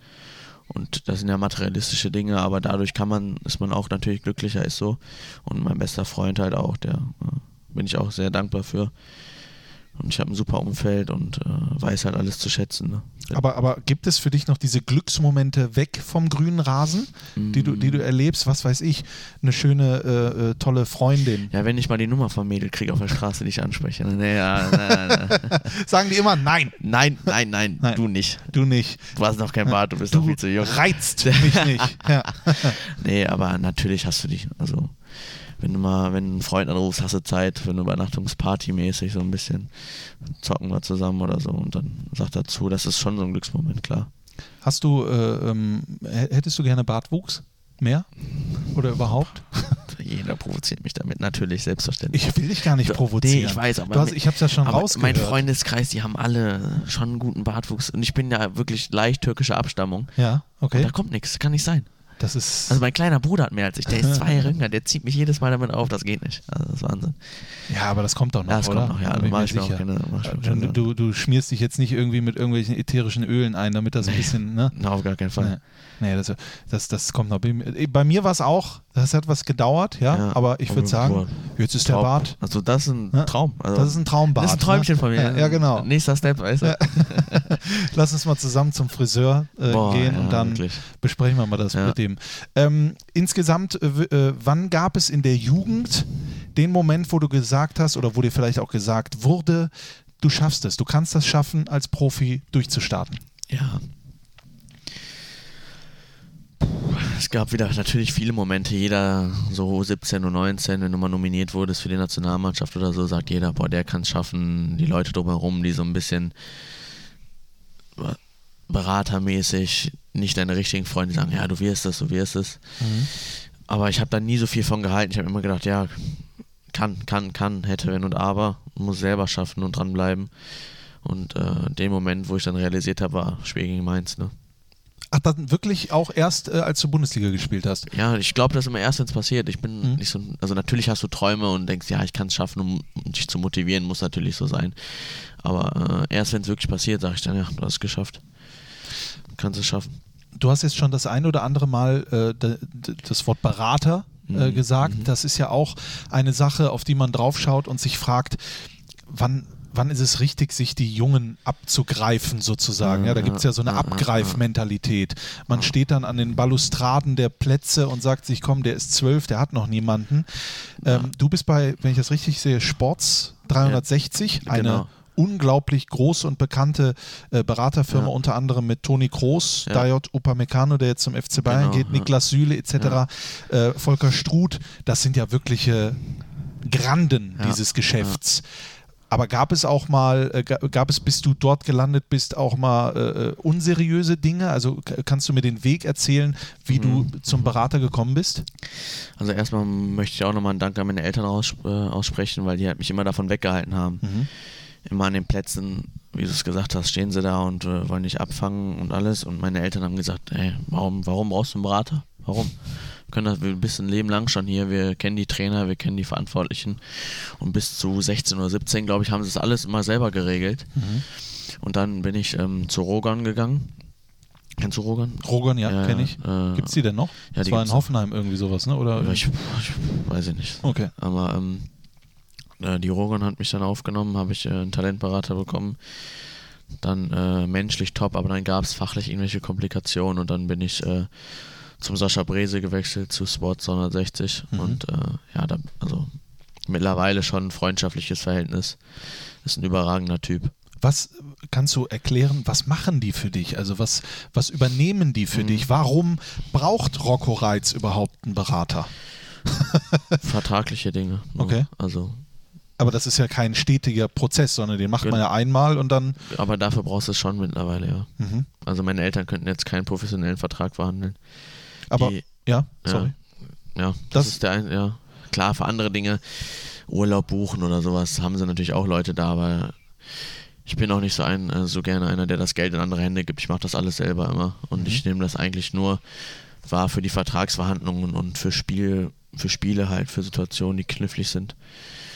Speaker 1: Und das sind ja materialistische Dinge, aber dadurch kann man, ist man auch natürlich glücklicher, ist so. Und mein bester Freund halt auch, der äh, bin ich auch sehr dankbar für. Und ich habe ein super Umfeld und äh, weiß halt alles zu schätzen. Ne?
Speaker 2: Aber, aber gibt es für dich noch diese Glücksmomente weg vom grünen Rasen, die du, die du erlebst? Was weiß ich, eine schöne, äh, äh, tolle Freundin.
Speaker 1: Ja, wenn ich mal die Nummer vom Mädel kriege auf der Straße, die ich anspreche. dann, Nee, ja, nein, nein, nein.
Speaker 2: Sagen die immer, nein,
Speaker 1: nein, nein, nein,
Speaker 2: Nein.
Speaker 1: du nicht.
Speaker 2: du nicht.
Speaker 1: Du hast noch kein Bart, du bist noch
Speaker 2: Du
Speaker 1: viel zu jung.
Speaker 2: reizt mich nicht. Ja.
Speaker 1: Nee, aber natürlich hast du die. Also, wenn du mal, wenn einen Freund anrufst, hast du Zeit für eine Übernachtungsparty mäßig so ein bisschen. Zocken wir zusammen oder so und dann sagt er zu, das ist schon so ein Glücksmoment, klar.
Speaker 2: Hast du, äh, ähm, hättest du gerne Bartwuchs? Mehr? Oder überhaupt?
Speaker 1: Jeder provoziert mich damit, natürlich, selbstverständlich.
Speaker 2: Ich will dich gar nicht provozieren.
Speaker 1: Nee, ich weiß, aber
Speaker 2: hast, ich habe es ja schon rausgehört.
Speaker 1: mein Freundeskreis, die haben alle schon einen guten Bartwuchs und ich bin ja wirklich leicht türkischer Abstammung.
Speaker 2: Ja,
Speaker 1: Und
Speaker 2: okay.
Speaker 1: da kommt nichts, kann nicht sein.
Speaker 2: Das ist.
Speaker 1: Also mein kleiner Bruder hat mehr als ich, der ist zwei Jahre jünger, der zieht mich jedes Mal damit auf, das geht nicht. Also das ist Wahnsinn.
Speaker 2: ja, aber das kommt doch noch,
Speaker 1: Ja, das
Speaker 2: oder?
Speaker 1: kommt noch, ja,
Speaker 2: Da bin
Speaker 1: mach ich mir auch keine-
Speaker 2: Du,
Speaker 1: keine
Speaker 2: du, du schmierst dich jetzt nicht irgendwie mit irgendwelchen ätherischen Ölen ein, damit das ein bisschen, ne?
Speaker 1: Na, auf gar keinen Fall.
Speaker 2: Nee, nee das, das, das kommt noch. Bei mir- Bei mir war es auch, das hat was gedauert, ja,
Speaker 1: Ja,
Speaker 2: aber ich würde sagen, jetzt ist der
Speaker 1: Top.
Speaker 2: Bart.
Speaker 1: Also das ist ein Traum. Also,
Speaker 2: Das ist ein Traumbart.
Speaker 1: Das ist ein Träumchen
Speaker 2: ne?
Speaker 1: von mir.
Speaker 2: Ja, ja, genau.
Speaker 1: Nächster Step, weißt du?
Speaker 2: Lass uns mal zusammen zum Friseur äh,
Speaker 1: Boah,
Speaker 2: gehen
Speaker 1: ja,
Speaker 2: und dann
Speaker 1: wirklich.
Speaker 2: besprechen wir mal das mit dem. Ähm, insgesamt, äh, äh, wann gab es in der Jugend den Moment, wo du gesagt hast oder wo dir vielleicht auch gesagt wurde, du schaffst es, du kannst das schaffen, als Profi durchzustarten?
Speaker 1: Ja. Es gab wieder natürlich viele Momente. Jeder, so 17 und 19, wenn du mal nominiert wurdest für die Nationalmannschaft oder so, sagt jeder, boah, der kann es schaffen. Die Leute drumherum, die so ein bisschen be- beratermäßig nicht deine richtigen Freunde sagen, ja, du wirst es, du wirst es. Aber ich habe da nie so viel von gehalten. Ich habe immer gedacht, ja, kann, kann, kann, hätte, wenn und aber, muss selber schaffen und dranbleiben. Und äh, den Moment, wo ich dann realisiert habe, war Spiel gegen Mainz. Ne?
Speaker 2: Ach, dann wirklich auch erst, äh, als du Bundesliga gespielt hast.
Speaker 1: Ja, ich glaube, das ist immer erst, wenn es passiert. Ich bin
Speaker 2: Mhm.
Speaker 1: nicht so, also natürlich hast du Träume und denkst, ja, ich kann es schaffen, um, um dich zu motivieren, muss natürlich so sein. Aber äh, erst wenn es wirklich passiert, sage ich dann, ja, du hast es geschafft. Du kannst es schaffen.
Speaker 2: Du hast jetzt schon das ein oder andere Mal äh, das Wort Berater äh,
Speaker 1: Mhm,
Speaker 2: gesagt.
Speaker 1: mhm.
Speaker 2: Das ist ja auch eine Sache, auf die man draufschaut und sich fragt, wann, wann ist es richtig, sich die Jungen abzugreifen sozusagen. Ja, da
Speaker 1: Ja,
Speaker 2: gibt es ja so eine
Speaker 1: ja, ja,
Speaker 2: Abgreifmentalität. Man steht dann an den Balustraden der Plätze und sagt sich, komm, der ist zwölf, der hat noch niemanden. Ähm, du bist bei, wenn ich das richtig sehe, Sports 360, eine
Speaker 1: Genau.
Speaker 2: unglaublich große und bekannte äh, Beraterfirma,
Speaker 1: Ja.
Speaker 2: unter anderem mit Toni Kroos,
Speaker 1: Ja.
Speaker 2: Dayot Upamecano, der jetzt zum FC Bayern
Speaker 1: Genau,
Speaker 2: geht,
Speaker 1: ja.
Speaker 2: Niklas Süle etc., äh, Volker Struth, das sind ja wirkliche Granden
Speaker 1: Ja,
Speaker 2: dieses Geschäfts. Aber gab es auch mal, äh, ga- gab es, bis du dort gelandet bist, auch mal äh, äh, unseriöse Dinge? Also kannst du mir den Weg erzählen, wie du
Speaker 1: Mhm.
Speaker 2: zum Berater gekommen bist?
Speaker 1: Also erstmal möchte ich auch nochmal einen Dank an meine Eltern aus, äh, aussprechen, weil die halt mich immer davon weggehalten haben.
Speaker 2: Mhm.
Speaker 1: Immer an den Plätzen, wie du es gesagt hast, stehen sie da und wollen dich abfangen und alles. Und meine Eltern haben gesagt, ey, warum, warum brauchst du einen Berater? Warum? Können das, wir bist ein Leben lang schon hier, wir kennen die Trainer, wir kennen die Verantwortlichen. Und bis zu 16 oder 17, glaube ich, haben sie das alles immer selber geregelt.
Speaker 2: Mhm.
Speaker 1: Und dann bin ich ähm, zu Rogan gegangen. Kennst du Rogan?
Speaker 2: Rogan, ja,
Speaker 1: Ja,
Speaker 2: kenne ich.
Speaker 1: äh,
Speaker 2: Gibt es die denn noch?
Speaker 1: ja,
Speaker 2: das
Speaker 1: die
Speaker 2: war in. Hoffenheim irgendwie sowas, ne? Oder?
Speaker 1: Ich, ich weiß ich nicht.
Speaker 2: okay.
Speaker 1: Aber ähm, äh, die Rogan hat mich dann aufgenommen, habe ich äh, einen Talentberater bekommen. Dann äh, menschlich top, aber dann gab es fachlich irgendwelche Komplikationen und dann bin ich äh, zum Sascha Brese gewechselt zu Sports 260
Speaker 2: Mhm.
Speaker 1: und äh, ja, da, also mittlerweile schon ein freundschaftliches Verhältnis. Ist ein überragender Typ.
Speaker 2: Was kannst du erklären, was machen die für dich? Also was, was übernehmen die für
Speaker 1: Mhm.
Speaker 2: dich? Warum braucht Rocco Reitz überhaupt einen Berater?
Speaker 1: Vertragliche Dinge. nur.
Speaker 2: Okay.
Speaker 1: Also,
Speaker 2: Aber das ist ja kein stetiger Prozess, sondern den macht man ja einmal und dann.
Speaker 1: aber dafür brauchst du es schon mittlerweile, ja.
Speaker 2: Mhm.
Speaker 1: Also meine Eltern könnten jetzt keinen professionellen Vertrag verhandeln.
Speaker 2: Aber
Speaker 1: Die-
Speaker 2: ja,
Speaker 1: Ja.
Speaker 2: sorry.
Speaker 1: Ja, das,
Speaker 2: Das-
Speaker 1: ist der ein, ja. Klar, für andere Dinge, Urlaub buchen oder sowas, haben sie natürlich auch Leute da, aber ich bin auch nicht so ein, äh, so gerne einer, der das Geld in andere Hände gibt. Ich mache das alles selber immer. Und
Speaker 2: Mhm.
Speaker 1: ich nehme das eigentlich nur wahr für die Vertragsverhandlungen und für Spiel, für Spiele halt, für Situationen, die knifflig sind.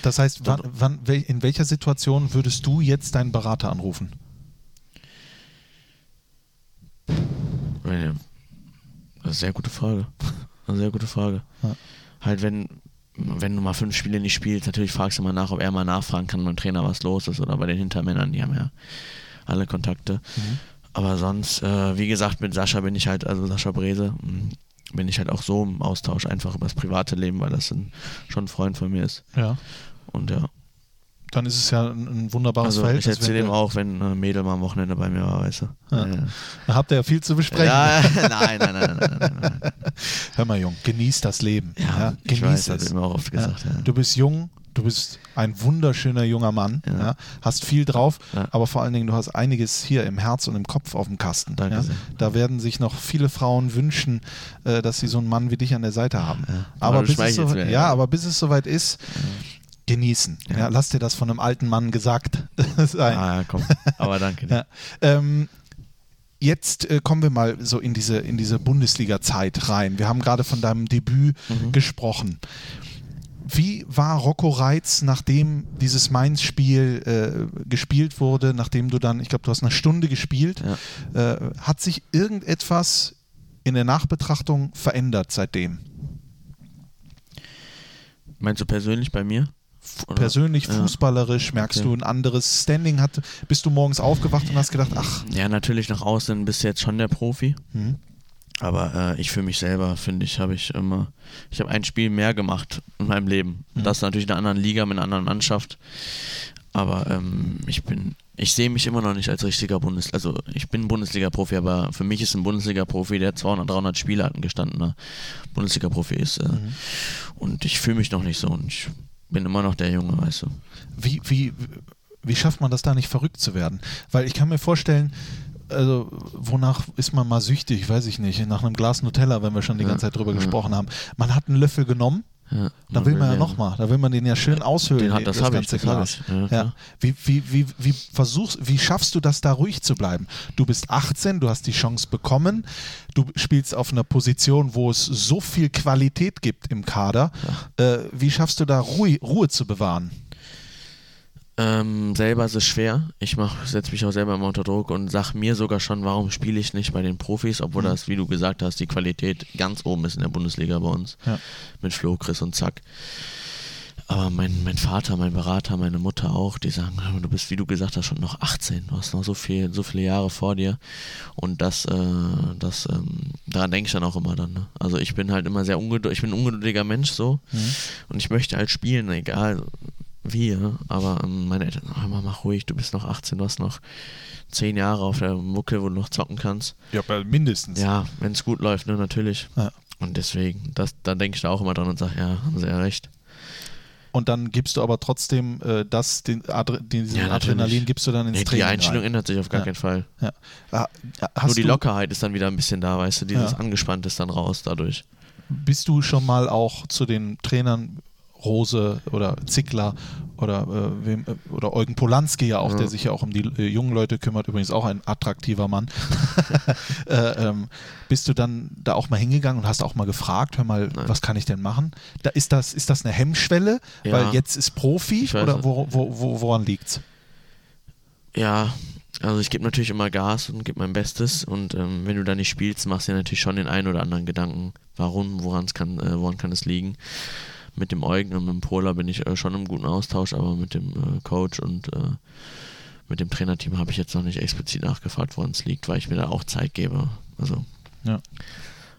Speaker 2: Das heißt, wann, wann, in welcher Situation würdest du jetzt deinen Berater anrufen?
Speaker 1: Ja, Das ist eine sehr gute Frage. Eine sehr gute Frage.
Speaker 2: Ja.
Speaker 1: Halt, wenn, wenn du mal fünf Spiele nicht spielst, natürlich fragst du mal nach, ob er mal nachfragen kann beim Trainer, was los ist. Oder bei den Hintermännern, die haben ja alle Kontakte. Aber sonst, äh, wie gesagt, mit Sascha bin ich halt, also Sascha Brese, mh, bin ich halt auch so im Austausch, einfach über das private Leben, weil das ein, schon ein Freund von mir ist.
Speaker 2: Ja.
Speaker 1: Und ja,
Speaker 2: Dann ist es ja ein, ein wunderbares
Speaker 1: also ich
Speaker 2: Verhältnis.
Speaker 1: erzähle
Speaker 2: wenn
Speaker 1: ihm
Speaker 2: wir-
Speaker 1: auch, wenn ein Mädel mal am Wochenende bei mir war, weißt du.
Speaker 2: Ja.
Speaker 1: Ja.
Speaker 2: Da habt ihr ja viel zu besprechen.
Speaker 1: Ja, nein, nein, nein, nein, nein, nein.
Speaker 2: Hör mal, Jung, genieß das Leben.
Speaker 1: Ja, ich
Speaker 2: genieß
Speaker 1: weiß, das
Speaker 2: es.
Speaker 1: immer auch oft gesagt. Ja.
Speaker 2: Du bist jung, du bist ein wunderschöner junger Mann, ja.
Speaker 1: Ja.
Speaker 2: hast viel drauf,
Speaker 1: Ja.
Speaker 2: aber vor allen Dingen, du hast einiges hier im Herz und im Kopf auf dem Kasten. Ja. Da werden sich noch viele Frauen wünschen, äh, dass sie so einen Mann wie dich an der Seite haben.
Speaker 1: Ja.
Speaker 2: Aber,
Speaker 1: Aber
Speaker 2: bis so, ja,
Speaker 1: ja.
Speaker 2: aber bis es soweit ist, genießen. Ja.
Speaker 1: Ja.
Speaker 2: lass dir das von einem alten Mann gesagt sein.
Speaker 1: Ah, komm. Aber danke.
Speaker 2: Ja. Ähm, jetzt äh, kommen wir mal so in diese, in diese Bundesliga-Zeit rein. Wir haben gerade von deinem Debüt
Speaker 1: Mhm.
Speaker 2: gesprochen. Wie war Rocco Reitz, nachdem dieses Mainz-Spiel äh, gespielt wurde, nachdem du dann, ich glaube, du hast eine Stunde gespielt, äh, hat sich irgendetwas in der Nachbetrachtung verändert seitdem?
Speaker 1: Meinst du persönlich bei mir? Oder?
Speaker 2: Persönlich, fußballerisch, merkst
Speaker 1: Okay.
Speaker 2: du ein anderes Standing? Hat, bist du morgens aufgewacht und hast gedacht, ach,
Speaker 1: Ja, natürlich nach außen bist du jetzt schon der Profi.
Speaker 2: hm,
Speaker 1: Aber äh, ich für mich selber, finde ich, habe ich immer, ich habe ein Spiel mehr gemacht in meinem Leben.
Speaker 2: Mhm.
Speaker 1: Das natürlich in einer anderen Liga, mit einer anderen Mannschaft. Aber ähm, ich bin, ich sehe mich immer noch nicht als richtiger Bundes, also ich bin Bundesliga-Profi, aber für mich ist ein Bundesliga-Profi, der 200, 300 Spiele hat, ein gestandener Bundesliga-Profi ist. Äh,
Speaker 2: Mhm.
Speaker 1: Und ich fühle mich noch nicht so und ich bin immer noch der Junge, weißt du.
Speaker 2: wie, wie, wie schafft man das da nicht verrückt zu werden? Weil ich kann mir vorstellen, also wonach ist man mal süchtig, weiß ich nicht, nach einem Glas Nutella, wenn wir schon die
Speaker 1: Ja,
Speaker 2: ganze Zeit drüber
Speaker 1: ja.
Speaker 2: gesprochen haben. Man hat einen Löffel genommen,
Speaker 1: Ja,
Speaker 2: da will man ja nochmal, da will man den ja schön aushöhlen,
Speaker 1: Den hat, das
Speaker 2: das
Speaker 1: ich,
Speaker 2: ganze
Speaker 1: habe
Speaker 2: Glas.
Speaker 1: ich. Ja,
Speaker 2: Ja. Wie, wie, wie, wie versuchst, wie schaffst du das da ruhig zu bleiben? Du bist 18, du hast die Chance bekommen, du spielst auf einer Position, wo es so viel Qualität gibt im Kader. Äh, wie schaffst du da Ruhe, Ruhe zu bewahren?
Speaker 1: Ähm, selber ist es schwer. Ich setze mich auch selber immer unter Druck und sag mir sogar schon, warum spiele ich nicht bei den Profis, obwohl
Speaker 2: Mhm.
Speaker 1: das, wie du gesagt hast, die Qualität ganz oben ist in der Bundesliga bei uns.
Speaker 2: Ja.
Speaker 1: Mit Flo, Chris und Zack. Aber mein, mein Vater, mein Berater, meine Mutter auch, die sagen, "Hör mal, du bist, wie du gesagt hast, schon noch 18. Du hast noch so viel, so viele Jahre vor dir. Und das, äh, das, ähm, daran denke ich dann auch immer dann. Ne? Also ich bin halt immer sehr ungeduldig, ich bin ein ungeduldiger Mensch so.
Speaker 2: Mhm.
Speaker 1: Und ich möchte halt spielen, egal wir, aber ähm, meine Eltern, oh, mach ruhig, du bist noch 18, du hast noch 10 Jahre auf der Mucke, wo du noch zocken kannst.
Speaker 2: Ja, mindestens.
Speaker 1: Ja, wenn es gut läuft, ne, natürlich.
Speaker 2: Ja.
Speaker 1: Und deswegen, das, da denke ich da auch immer dran und sage, ja, haben sie ja recht.
Speaker 2: Und dann gibst du aber trotzdem äh, das, den, Adre diesen
Speaker 1: Ja.
Speaker 2: Adrenalin gibst du dann ins
Speaker 1: Nee,
Speaker 2: Training
Speaker 1: die Einstellung
Speaker 2: rein.
Speaker 1: ändert sich auf gar
Speaker 2: Ja.
Speaker 1: keinen Fall.
Speaker 2: Ja. Ah,
Speaker 1: Nur die Lockerheit ist dann wieder ein bisschen da, weißt du, dieses
Speaker 2: Ja.
Speaker 1: Angespannte ist dann raus dadurch.
Speaker 2: Bist du schon mal auch zu den Trainern Rose oder Zickler oder, äh, wem, äh, oder Eugen Polanski ja auch,
Speaker 1: Ja.
Speaker 2: der sich ja auch um die äh, jungen Leute kümmert, übrigens auch ein attraktiver Mann. äh, ähm, bist du dann da auch mal hingegangen und hast auch mal gefragt, hör mal,
Speaker 1: Nein.
Speaker 2: was kann ich denn machen? Da ist das, ist das eine Hemmschwelle,
Speaker 1: Ja.
Speaker 2: weil jetzt ist Profi oder
Speaker 1: es.
Speaker 2: wo, wo, wo, woran liegt's?
Speaker 1: Ja, also ich gebe natürlich immer Gas und gebe mein Bestes und ähm, wenn du da nicht spielst, machst du dir natürlich schon den einen oder anderen Gedanken, warum, woran es kann, äh, woran kann es liegen. Mit dem Eugen und mit dem Pola bin ich äh, schon im guten Austausch, aber mit dem äh, Coach und äh, mit dem Trainerteam habe ich jetzt noch nicht explizit nachgefragt, woran es liegt, weil ich mir da auch Zeit gebe. Also
Speaker 2: Ja.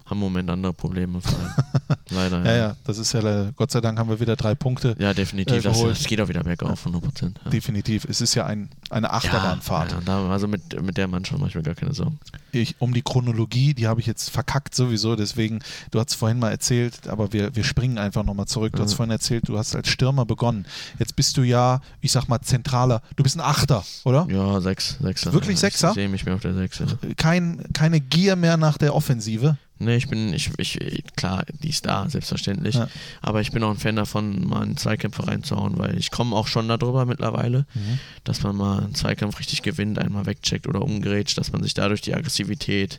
Speaker 1: Haben im Moment andere Probleme. vor allem. Leider.
Speaker 2: Ja, ja, das ist ja, le- Gott sei Dank haben wir wieder drei Punkte.
Speaker 1: Ja, definitiv.
Speaker 2: Äh,
Speaker 1: das, geht auch wieder bergauf, 100 Prozent. Ja.
Speaker 2: Definitiv. Es ist ja ein, eine Achterbahnfahrt.
Speaker 1: Ja, ja, also mit, mit der Mannschaft mache ich mir gar keine Sorgen.
Speaker 2: ich, um die Chronologie, die habe ich jetzt verkackt sowieso, deswegen, du hast vorhin mal erzählt, aber wir, wir springen einfach nochmal zurück. Du hast
Speaker 1: Mhm.
Speaker 2: vorhin erzählt, du hast als Stürmer begonnen. Jetzt bist du ja, ich sag mal, zentraler. Du bist ein Achter, oder?
Speaker 1: Ja, sechs, Sechser.
Speaker 2: Wirklich
Speaker 1: ja,
Speaker 2: Sechser?
Speaker 1: Ich sehe mich mehr auf der Sechs. Ja.
Speaker 2: Kein, keine Gier mehr nach der Offensive.
Speaker 1: Nee, ich bin, ich, ich, klar, die ist da, selbstverständlich.
Speaker 2: Ja.
Speaker 1: Aber ich bin auch ein Fan davon, mal einen Zweikämpfer reinzuhauen, weil ich komme auch schon darüber mittlerweile,
Speaker 2: Mhm.
Speaker 1: dass man mal einen Zweikampf richtig gewinnt, einmal wegcheckt oder umgerätscht, dass man sich dadurch die Aggressivität,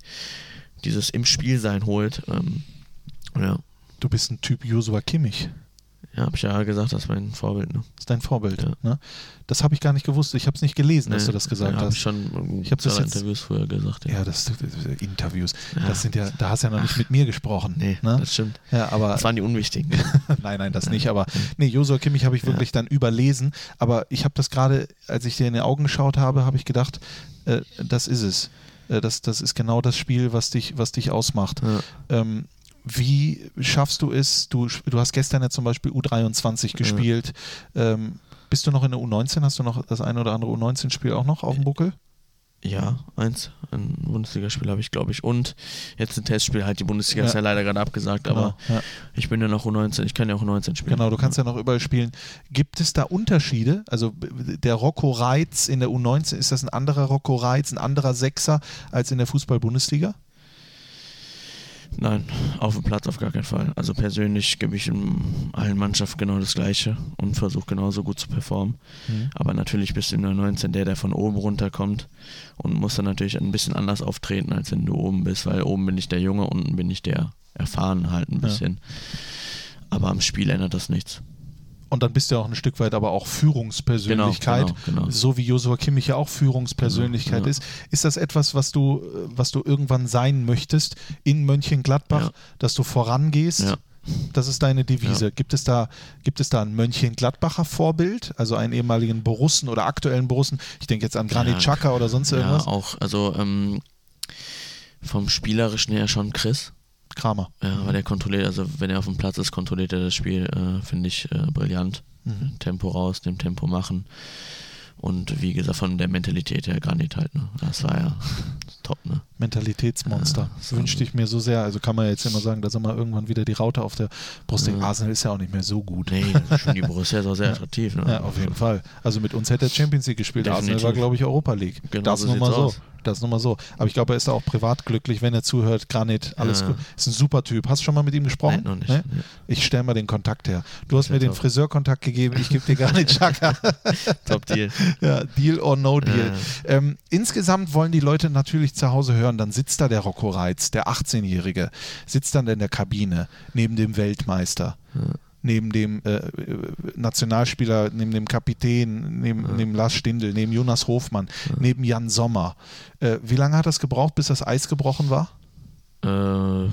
Speaker 1: dieses im Spiel sein holt. Ähm, ja,
Speaker 2: Du bist ein Typ Joshua Kimmich.
Speaker 1: Ja habe ich ja gesagt, das ist mein Vorbild. Ne?
Speaker 2: Das ist dein Vorbild.
Speaker 1: Ja.
Speaker 2: Ne? Das habe ich gar nicht gewusst. Ich habe es nicht gelesen, dass
Speaker 1: Nee,
Speaker 2: du das gesagt
Speaker 1: ja, hab
Speaker 2: hast.
Speaker 1: Ich schon
Speaker 2: Ich hab das
Speaker 1: in
Speaker 2: jetzt-
Speaker 1: Interviews früher gesagt. Ja,
Speaker 2: ja, das, das, das Interviews.
Speaker 1: Ja.
Speaker 2: Das sind ja, da hast du ja noch nicht mit mir gesprochen.
Speaker 1: nee,
Speaker 2: ne?
Speaker 1: das stimmt.
Speaker 2: Ja, aber
Speaker 1: Das waren die unwichtigen.
Speaker 2: nein, nein, das nicht. Aber nee, Josua Kimmich habe ich wirklich dann überlesen. Aber ich habe das gerade, als ich dir in die Augen geschaut habe, habe ich gedacht, äh, das ist es. Äh, das, das ist genau das Spiel, was dich, was dich ausmacht.
Speaker 1: ja.
Speaker 2: Ähm, wie schaffst du es? Du, du hast gestern ja zum Beispiel U23 gespielt. Ähm, bist du noch in der U19? Hast du noch das eine oder andere U19-Spiel auch noch auf dem Buckel?
Speaker 1: Ja, eins. Ein Bundesligaspiel habe ich, glaube ich. Und jetzt ein Testspiel. Halt, die Bundesliga
Speaker 2: Ja.
Speaker 1: ist ja leider gerade abgesagt, aber
Speaker 2: ja.
Speaker 1: ich bin ja noch U19. Ich kann ja auch U19 spielen.
Speaker 2: Genau, du kannst ja noch überall spielen. Gibt es da Unterschiede? Also der Rocco Reitz in der U19, ist das ein anderer Rocco Reitz, ein anderer Sechser als in der Fußball-Bundesliga?
Speaker 1: Nein, auf dem Platz auf gar keinen Fall. Also persönlich gebe ich in allen Mannschaften genau das Gleiche und versuche genauso gut zu performen.
Speaker 2: Mhm.
Speaker 1: Aber natürlich bist du in der 19 der, der von oben runterkommt und muss dann natürlich ein bisschen anders auftreten, als wenn du oben bist, weil oben bin ich der Junge, unten bin ich der erfahren halt ein bisschen. Aber am Spiel ändert das nichts.
Speaker 2: Und dann bist du ja auch ein Stück weit aber auch Führungspersönlichkeit,
Speaker 1: Genau, genau, genau.
Speaker 2: so wie Josua Kimmich ja auch Führungspersönlichkeit
Speaker 1: ja.
Speaker 2: ist. Ist das etwas, was du, was du irgendwann sein möchtest in Mönchengladbach,
Speaker 1: Ja.
Speaker 2: dass du vorangehst?
Speaker 1: Ja.
Speaker 2: Das ist deine Devise.
Speaker 1: Ja.
Speaker 2: Gibt, es da, gibt es da ein Mönchengladbacher Vorbild, also einen ehemaligen Borussen oder aktuellen Borussen? Ich denke jetzt an Granit
Speaker 1: Ja,
Speaker 2: Xhaka oder sonst
Speaker 1: Ja,
Speaker 2: irgendwas.
Speaker 1: auch, also ähm, vom Spielerischen her schon Chris.
Speaker 2: Kramer.
Speaker 1: Ja, weil der kontrolliert, also wenn er auf dem Platz ist, kontrolliert er das Spiel, äh, finde ich äh, brillant.
Speaker 2: Mhm.
Speaker 1: Tempo raus, dem Tempo machen. Und wie gesagt, von der Mentalität her Granit halt, ne? Das war ja top, ne?
Speaker 2: Mentalitätsmonster.
Speaker 1: Ja, so.
Speaker 2: wünschte ich mir so sehr. Also kann man jetzt immer sagen, dass er mal irgendwann wieder die Raute auf der Brust.
Speaker 1: Ja.
Speaker 2: Arsenal ist ja auch nicht mehr so gut.
Speaker 1: Nee, schon die Borussia ist auch sehr attraktiv, ne?
Speaker 2: Ja, auf jeden Fall. Also mit uns hätte er Champions League gespielt. Arsenal
Speaker 1: Definitiv.
Speaker 2: war, glaube ich, Europa League.
Speaker 1: Genau
Speaker 2: das
Speaker 1: so
Speaker 2: nur mal so.
Speaker 1: aus.
Speaker 2: Das nur mal so. Aber ich glaube, er ist da auch privat glücklich, wenn er zuhört. Granit, alles
Speaker 1: Ja.
Speaker 2: gut. Ist ein super Typ. Hast du schon mal mit ihm gesprochen?
Speaker 1: Nein, noch nicht.
Speaker 2: Ne?
Speaker 1: Nee.
Speaker 2: Ich stelle mal den Kontakt her. Du hast mir den. Friseurkontakt gegeben. Ich gebe dir Granit Xhaka.
Speaker 1: Top Deal.
Speaker 2: ja, Deal or no Deal. Ähm, insgesamt wollen die Leute natürlich zu Hause hören, dann sitzt da der Rocco Reitz, der 18-Jährige, sitzt dann in der Kabine neben dem Weltmeister, neben dem äh, Nationalspieler, neben dem Kapitän, neben, neben Lars Stindl, neben Jonas Hofmann, neben Jan Sommer. Äh, wie lange hat das gebraucht, bis das Eis gebrochen war?
Speaker 1: Äh,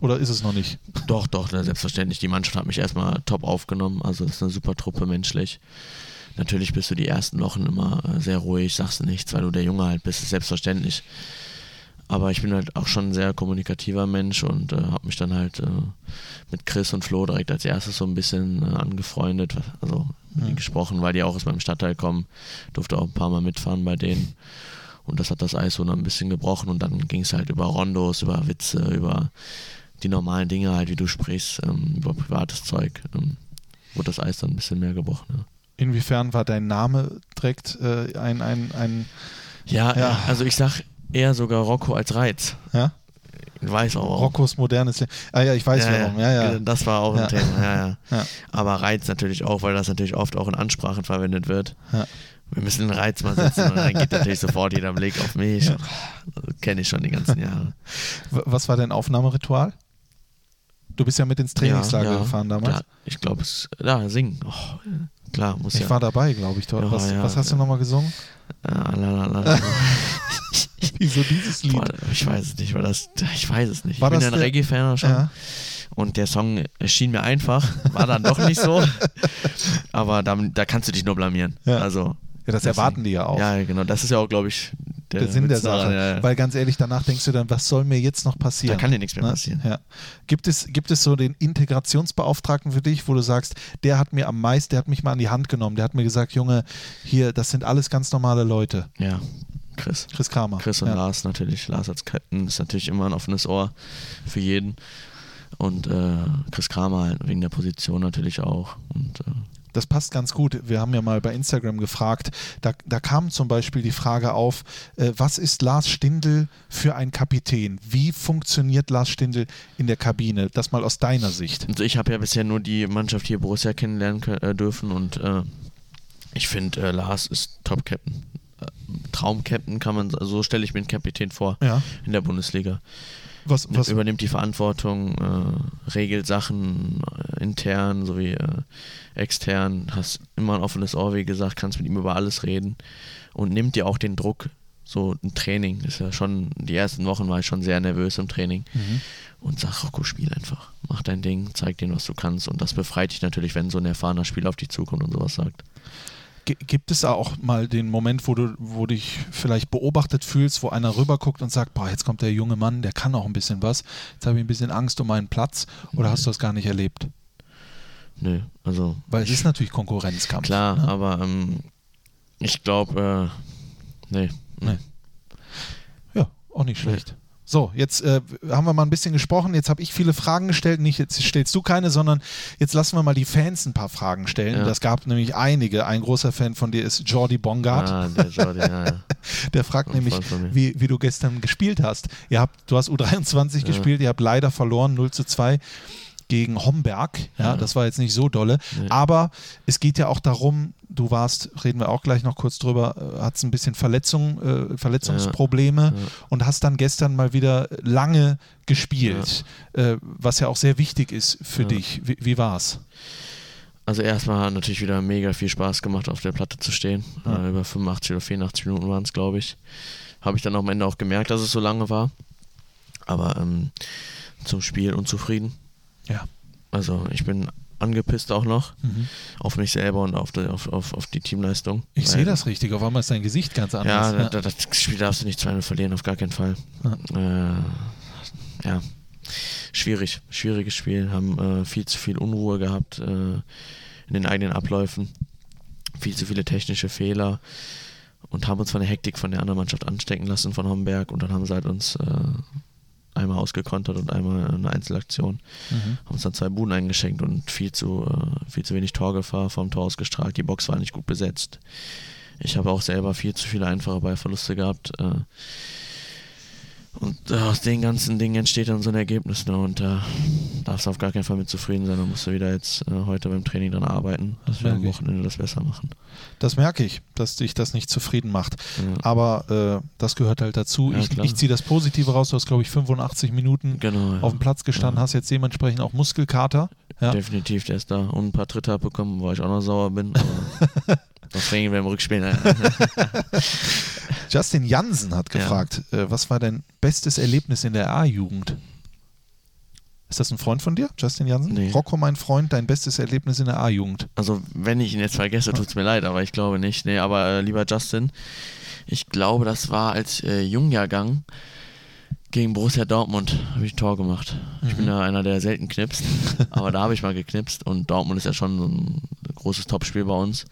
Speaker 2: Oder ist es noch nicht?
Speaker 1: Doch, doch, selbstverständlich. Die Mannschaft hat mich erstmal top aufgenommen. Also das ist eine super Truppe menschlich. Natürlich bist du die ersten Wochen immer äh, sehr ruhig, sagst du nichts, weil du der Junge halt bist, ist selbstverständlich. Aber ich bin halt auch schon ein sehr kommunikativer Mensch und äh, habe mich dann halt äh, mit Chris und Flo direkt als erstes so ein bisschen äh, angefreundet, also mhm. gesprochen, weil die auch aus meinem Stadtteil kommen. Durfte auch ein paar Mal mitfahren bei denen. Und das hat das Eis so noch ein bisschen gebrochen und dann ging es halt über Rondos, über Witze, über die normalen Dinge halt, wie du sprichst, ähm, über privates Zeug. Ähm, wurde das Eis dann ein bisschen mehr gebrochen. Ja.
Speaker 2: Inwiefern war dein Name direkt äh, ein, ein, ein
Speaker 1: ja, ja, also ich sag eher sogar Rocco als Reiz.
Speaker 2: Ja?
Speaker 1: Ich weiß auch. Warum.
Speaker 2: Roccos modernes Leben. Ah ja, ich weiß
Speaker 1: ja,
Speaker 2: warum. Ja, ja.
Speaker 1: Das war auch ein Thema, ja, ja, ja. Aber Reiz natürlich auch, weil das natürlich oft auch in Ansprachen verwendet wird. Ja. Wir müssen den Reiz mal setzen und dann geht natürlich sofort jeder Blick auf mich. Ja. Kenne ich schon die ganzen Jahre.
Speaker 2: Was war dein Aufnahmeritual? Du bist ja mit ins Trainingslager gefahren damals.
Speaker 1: ich glaube, es. Da, singen. Oh, klar, muss
Speaker 2: ich
Speaker 1: ja.
Speaker 2: war dabei, glaube ich, dort. was, was hast du nochmal gesungen?
Speaker 1: Ah, la, la, la,
Speaker 2: Wieso dieses Lied? Boah,
Speaker 1: ich weiß es nicht, war das, ich weiß es nicht. War ich bin ja ein Reggae-Fan schon. Ja. Und der Song erschien mir einfach, war dann doch nicht so. Aber da, da kannst du dich nur blamieren. Ja. Also,
Speaker 2: ja, das erwarten die ja auch.
Speaker 1: Ja, genau. Das ist ja auch, glaube ich,
Speaker 2: der, der Sinn der Sache. Ja, ja. Weil ganz ehrlich, danach denkst du dann, was soll mir jetzt noch passieren?
Speaker 1: Da kann dir nichts mehr passieren.
Speaker 2: Ja. Gibt, es, gibt es so den Integrationsbeauftragten für dich, wo du sagst, der hat mir am meisten, der hat mich mal an die Hand genommen, der hat mir gesagt, Junge, hier, das sind alles ganz normale Leute.
Speaker 1: Ja. Chris.
Speaker 2: Chris Kramer.
Speaker 1: Chris und. Lars natürlich. Lars als Captain ist natürlich immer ein offenes Ohr für jeden. Und äh, Chris Kramer halt wegen der Position natürlich auch. Und, äh,
Speaker 2: das passt ganz gut. Wir haben ja mal bei Instagram gefragt, da, da kam zum Beispiel die Frage auf, äh, was ist Lars Stindl für ein Kapitän? Wie funktioniert Lars Stindl in der Kabine? Das mal aus deiner Sicht.
Speaker 1: Also ich habe ja bisher nur die Mannschaft hier Borussia kennenlernen äh, dürfen und äh, ich finde, äh, Lars ist Top-Captain. Traum-Captain kann man, so stelle ich mir einen Kapitän vor
Speaker 2: ja.
Speaker 1: in der Bundesliga.
Speaker 2: Was, was?
Speaker 1: Übernimmt die Verantwortung, äh, regelt Sachen äh, intern sowie äh, extern, hast immer ein offenes Ohr, wie gesagt, kannst mit ihm über alles reden und nimmt dir auch den Druck. So ein Training ist ja schon, die ersten Wochen war ich schon sehr nervös im Training mhm. und sag, Rocco, spiel einfach. Mach dein Ding, zeig denen, was du kannst und das befreit dich natürlich, wenn so ein erfahrener Spieler auf dich zukommt und sowas sagt.
Speaker 2: Gibt es auch mal den Moment, wo du, wo dich vielleicht beobachtet fühlst, wo einer rüberguckt und sagt, boah, jetzt kommt der junge Mann, der kann auch ein bisschen was, jetzt habe ich ein bisschen Angst um meinen Platz oder hast du das gar nicht erlebt?
Speaker 1: Nö, also.
Speaker 2: Weil es ist natürlich Konkurrenzkampf.
Speaker 1: Klar, ne? aber ähm, ich glaube, äh, nee, nee.
Speaker 2: Ja, auch nicht schlecht. Nee. So, jetzt äh, haben wir mal ein bisschen gesprochen. Jetzt habe ich viele Fragen gestellt. Nicht jetzt stellst du keine, sondern jetzt lassen wir mal die Fans ein paar Fragen stellen. Ja. Das gab nämlich einige. Ein großer Fan von dir ist Jordi Bongard.
Speaker 1: Ah, der Jordi, ja, ja.
Speaker 2: der fragt nämlich, wie, wie du gestern gespielt hast. Ihr habt, du hast U23 ja. gespielt, ihr habt leider verloren, 0 zu 2 gegen Homberg. Ja, ja, das war jetzt nicht so dolle. Nee. Aber es geht ja auch darum, du warst, reden wir auch gleich noch kurz drüber, äh, hattest ein bisschen Verletzung, äh, Verletzungsprobleme ja, ja. und hast dann gestern mal wieder lange gespielt, äh, was ja auch sehr wichtig ist für dich. Wie, wie war's?
Speaker 1: Also erstmal hat natürlich wieder mega viel Spaß gemacht, auf der Platte zu stehen. Äh, über 85 oder 84 Minuten waren es, glaube ich. Habe ich dann am Ende auch gemerkt, dass es so lange war. Aber ähm, zum Spiel unzufrieden.
Speaker 2: Ja.
Speaker 1: Also ich bin angepisst auch noch mhm. auf mich selber und auf die, auf, auf, auf die Teamleistung.
Speaker 2: Ich sehe das richtig, auf einmal ist dein Gesicht ganz anders.
Speaker 1: Ja, ja. Das, das Spiel darfst du nicht zweimal verlieren, auf gar keinen Fall. Ja, äh, ja. schwierig, schwieriges Spiel, haben äh, viel zu viel Unruhe gehabt äh, in den eigenen Abläufen, viel zu viele technische Fehler und haben uns von der Hektik von der anderen Mannschaft anstecken lassen von Homberg und dann haben sie halt uns äh, einmal ausgekontert und einmal eine Einzelaktion. Mhm. Haben uns dann zwei Buden eingeschenkt und viel zu, äh, viel zu wenig Torgefahr vom Tor ausgestrahlt. Die Box war nicht gut besetzt. Ich habe auch selber viel zu viele einfache Ballverluste gehabt. Äh, und äh, aus den ganzen Dingen entsteht dann so ein Ergebnis. Ne? Und da äh, darfst du auf gar keinen Fall mit zufrieden sein. Da musst du wieder jetzt äh, heute beim Training dran arbeiten, dass wir am Wochenende das besser machen.
Speaker 2: Das merke ich, dass dich das nicht zufrieden macht. Ja. Aber äh, das gehört halt dazu. Ja, ich, ich ziehe das Positive raus. Du hast, glaube ich, 85 Minuten
Speaker 1: genau, ja.
Speaker 2: auf dem Platz gestanden, hast jetzt dementsprechend auch Muskelkater.
Speaker 1: Definitiv, der ist da. Und ein paar Tritte abbekommen, wo ich auch noch sauer bin. das reden wir im Rückspiel.
Speaker 2: Justin Jansen hat gefragt, äh, was war dein bestes Erlebnis in der A-Jugend? Ist das ein Freund von dir, Justin Jansen?
Speaker 1: Nee.
Speaker 2: Rocco, mein Freund, dein bestes Erlebnis in der A-Jugend?
Speaker 1: Also, wenn ich ihn jetzt vergesse, tut es mir leid, aber ich glaube nicht. Nee, aber äh, lieber Justin, ich glaube, das war als äh, Jungjahrgang. Gegen Borussia Dortmund habe ich ein Tor gemacht. Ich bin ja einer, der selten knipst, aber da habe ich mal geknipst und Dortmund ist ja schon so ein großes Topspiel bei uns.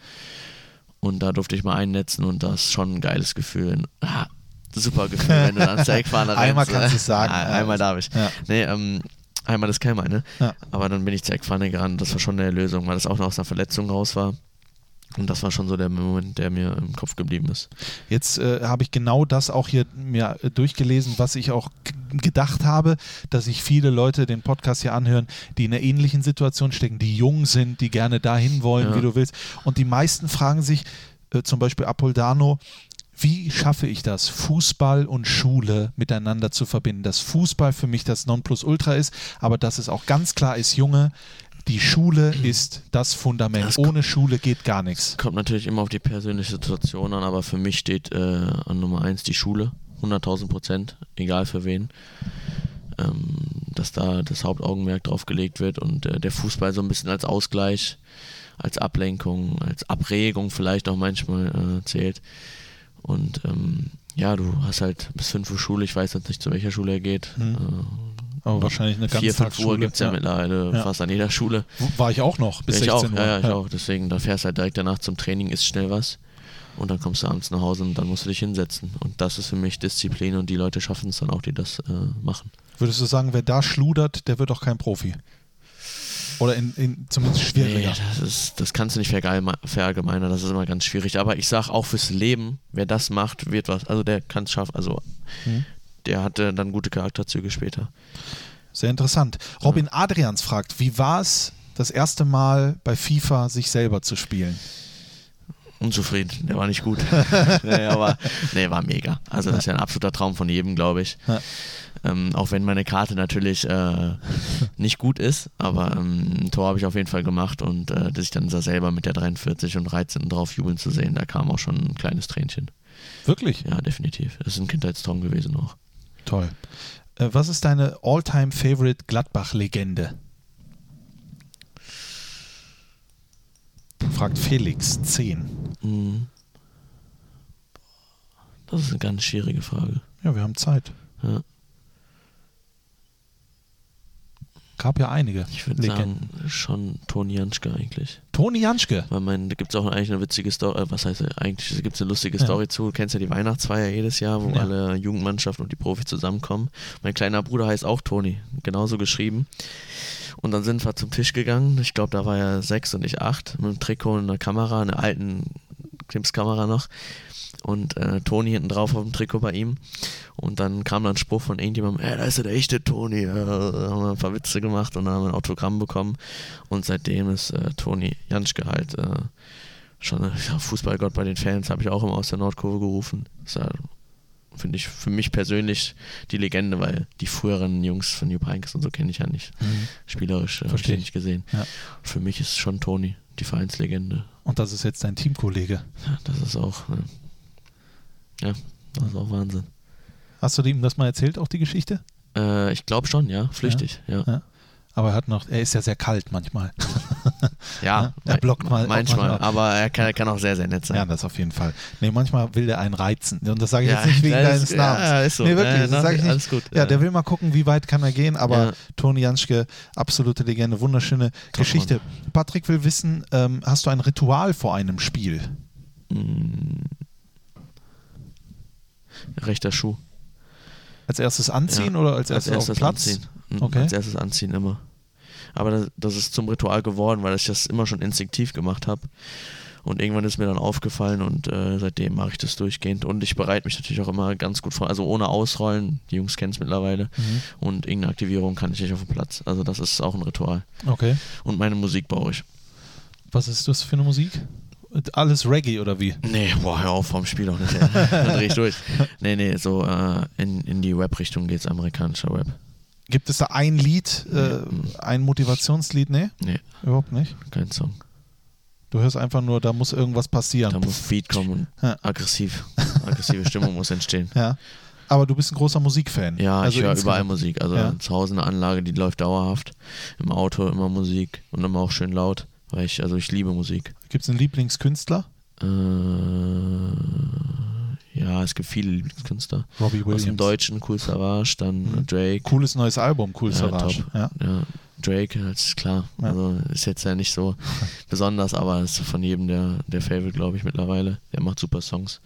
Speaker 1: Und da durfte ich mal einnetzen und das ist schon ein geiles Gefühl. Ah, super Gefühl, wenn du dann zur Eckfahne rennst.
Speaker 2: Einmal kannst du es sagen.
Speaker 1: Ah, einmal darf ich.
Speaker 2: Ja.
Speaker 1: Nee, ähm, einmal ist kein ne?
Speaker 2: Ja.
Speaker 1: Aber dann bin ich zur Eckfahne gerannt. Das war schon eine Erlösung, weil das auch noch aus einer Verletzung raus war. Und das war schon so der Moment, der mir im Kopf geblieben ist.
Speaker 2: Jetzt äh, habe ich genau das auch hier mir äh, durchgelesen, was ich auch gedacht habe, dass sich viele Leute den Podcast hier anhören, die in einer ähnlichen Situation stecken, die jung sind, die gerne dahin wollen,
Speaker 1: Ja.
Speaker 2: wie du willst. Und die meisten fragen sich, äh, zum Beispiel Apoldano, wie schaffe ich das, Fußball und Schule miteinander zu verbinden? Dass Fußball für mich das Nonplusultra ist, aber dass es auch ganz klar ist, Junge, die Schule ist das Fundament.
Speaker 1: Das
Speaker 2: Ohne Schule geht gar nichts.
Speaker 1: Kommt natürlich immer auf die persönliche Situation an, aber für mich steht äh, an Nummer eins die Schule. 100.000 Prozent, egal für wen. Ähm, dass da das Hauptaugenmerk drauf gelegt wird und äh, der Fußball so ein bisschen als Ausgleich, als Ablenkung, als Abregung vielleicht auch manchmal äh, zählt. Und ähm, ja, du hast halt bis 5 Uhr Schule, ich weiß jetzt nicht, zu welcher Schule er geht.
Speaker 2: Mhm.
Speaker 1: Äh,
Speaker 2: Aber wahrscheinlich eine
Speaker 1: 4, 5 Uhr gibt es ja, mittlerweile
Speaker 2: Ja.
Speaker 1: fach an jeder Schule.
Speaker 2: War ich auch noch bis
Speaker 1: Ja, ich
Speaker 2: 16
Speaker 1: auch,
Speaker 2: Uhr.
Speaker 1: ja, ja, ich auch. Deswegen, da fährst du halt direkt danach zum Training, isst schnell was und dann kommst du abends nach Hause und dann musst du dich hinsetzen. Und das ist für mich Disziplin und die Leute schaffen es dann auch, die das äh, machen.
Speaker 2: Würdest du sagen, wer da schludert, der wird auch kein Profi? Oder in, in, zumindest schwieriger.
Speaker 1: Nee, das, ist, das kannst du nicht verallgeme- verallgemeinern, das ist immer ganz schwierig. Aber ich sag auch fürs Leben, wer das macht, wird was. Also der kann es schaffen. Also
Speaker 2: Mhm.
Speaker 1: Der hatte dann gute Charakterzüge später.
Speaker 2: Sehr interessant. Robin Adrians fragt, wie war es, das erste Mal bei FIFA sich selber zu spielen?
Speaker 1: Unzufrieden, der war nicht gut. nee, aber nee, war mega. Also das ist ja ein absoluter Traum von jedem, glaube ich.
Speaker 2: Ja.
Speaker 1: Ähm, auch wenn meine Karte natürlich äh, nicht gut ist, aber ähm, ein Tor habe ich auf jeden Fall gemacht und äh, dass ich dann da selber mit der 43 und 13 drauf jubeln zu sehen, da kam auch schon ein kleines Tränchen.
Speaker 2: Wirklich?
Speaker 1: Ja, definitiv. Das ist ein Kindheitstraum gewesen auch.
Speaker 2: Toll. Äh, was ist deine All-Time-Favorite Gladbach-Legende? Fragt Felix 10.
Speaker 1: Mhm. Das ist eine ganz schwierige Frage.
Speaker 2: Ja, wir haben Zeit.
Speaker 1: Ja.
Speaker 2: Gab ja einige
Speaker 1: Ich würde sagen, schon Toni Janschke eigentlich.
Speaker 2: Toni Janschke.
Speaker 1: Weil man, da gibt es auch eigentlich eine witzige Story, äh, was heißt eigentlich, gibt es eine lustige
Speaker 2: Ja.
Speaker 1: Story zu. Du kennst ja die Weihnachtsfeier jedes Jahr, wo
Speaker 2: Ja.
Speaker 1: alle Jugendmannschaften und die Profis zusammenkommen. Mein kleiner Bruder heißt auch Toni, genauso geschrieben. Und dann sind wir zum Tisch gegangen. Ich glaube, da war er sechs und ich acht, mit einem Trikot und einer Kamera, einer alten Klimps-Kamera noch. Und äh, Toni hinten drauf auf dem Trikot bei ihm. Und dann kam dann ein Spruch von irgendjemandem, ey, da ist ja der echte Toni. Äh, da haben wir ein paar Witze gemacht und dann haben wir ein Autogramm bekommen. Und seitdem ist äh, Toni Janschke halt äh, schon äh, ja, Fußballgott bei den Fans, habe ich auch immer aus der Nordkurve gerufen. Ist ja, finde ich für mich persönlich die Legende, weil die früheren Jungs von Jupp Heynckes und so kenne ich ja nicht. Spielerisch äh, habe ich nicht gesehen.
Speaker 2: Ja.
Speaker 1: Für mich ist schon Toni die Vereinslegende.
Speaker 2: Und das ist jetzt dein Teamkollege.
Speaker 1: Ja, das ist auch, äh, ja, das ist auch Wahnsinn.
Speaker 2: Hast du ihm das mal erzählt, auch die Geschichte?
Speaker 1: Äh, ich glaube schon, ja, flüchtig, ja.
Speaker 2: Ja. Aber er hat noch, er ist ja sehr kalt manchmal.
Speaker 1: Ja,
Speaker 2: Ja, er blockt mal-
Speaker 1: manchmal,
Speaker 2: manchmal.
Speaker 1: aber er kann, er kann auch sehr, sehr nett sein.
Speaker 2: Ja, das auf jeden Fall. Nee, manchmal will der einen reizen. Und das sage ich
Speaker 1: Ja,
Speaker 2: jetzt nicht wegen deines
Speaker 1: ist-
Speaker 2: Namens.
Speaker 1: ja, ist so.
Speaker 2: Nee, wirklich,
Speaker 1: Ja,
Speaker 2: das sage ich nicht.
Speaker 1: alles gut,
Speaker 2: Ja,
Speaker 1: ja.
Speaker 2: der will mal gucken, wie weit kann er gehen, aber
Speaker 1: Ja.
Speaker 2: Toni Janschke, absolute Legende, wunderschöne Geschichte. Patrick will wissen, ähm, hast du ein Ritual vor einem Spiel?
Speaker 1: Rechter Schuh.
Speaker 2: Als erstes anziehen
Speaker 1: Ja,
Speaker 2: oder als erstes, auf dem Platz?
Speaker 1: anziehen. Mhm,
Speaker 2: Okay.
Speaker 1: Als erstes anziehen immer. Aber das, das ist zum Ritual geworden, weil ich das immer schon instinktiv gemacht habe. Und irgendwann ist mir dann aufgefallen und äh, seitdem mache ich das durchgehend. Und ich bereite mich natürlich auch immer ganz gut vor. Also ohne Ausrollen, die Jungs kennen es mittlerweile.
Speaker 2: Mhm.
Speaker 1: Und irgendeine Aktivierung kann ich nicht auf dem Platz. Also das ist auch ein Ritual.
Speaker 2: Okay.
Speaker 1: Und meine Musik baue ich.
Speaker 2: Was ist das für eine Musik? Alles Reggae oder wie?
Speaker 1: Nee, boah, hör auf vom Spiel auch nicht. Dann dreh ich durch. Nee, nee, so äh, in, in die Rap-Richtung geht's, amerikanischer Rap.
Speaker 2: Gibt es da ein Lied, äh, ein Motivationslied? Nee,
Speaker 1: Nee,
Speaker 2: überhaupt nicht.
Speaker 1: kein Song.
Speaker 2: Du hörst einfach nur, da muss irgendwas passieren.
Speaker 1: Da muss Beat kommen und
Speaker 2: Ja.
Speaker 1: aggressiv. Aggressive Stimmung muss entstehen.
Speaker 2: Ja. Aber du bist ein großer Musikfan.
Speaker 1: Ja,
Speaker 2: Also
Speaker 1: ich höre überall Musik. Also
Speaker 2: Ja.
Speaker 1: zu Hause eine Anlage, die läuft dauerhaft. Im Auto immer Musik und immer auch schön laut. Weil ich, also ich liebe Musik.
Speaker 2: Gibt es einen Lieblingskünstler?
Speaker 1: Äh, Ja, es gibt viele Lieblingskünstler.
Speaker 2: Robbie
Speaker 1: Aus dem
Speaker 2: Williams.
Speaker 1: Deutschen, Cool Savage, dann
Speaker 2: Mhm.
Speaker 1: Drake.
Speaker 2: Cooles neues Album, Cool
Speaker 1: Ja,
Speaker 2: Savage. Ja.
Speaker 1: Ja, Drake, das ist klar.
Speaker 2: Ja.
Speaker 1: Also ist jetzt ja nicht so besonders, aber ist von jedem der, der Favorite, glaube ich, mittlerweile. Der macht super Songs.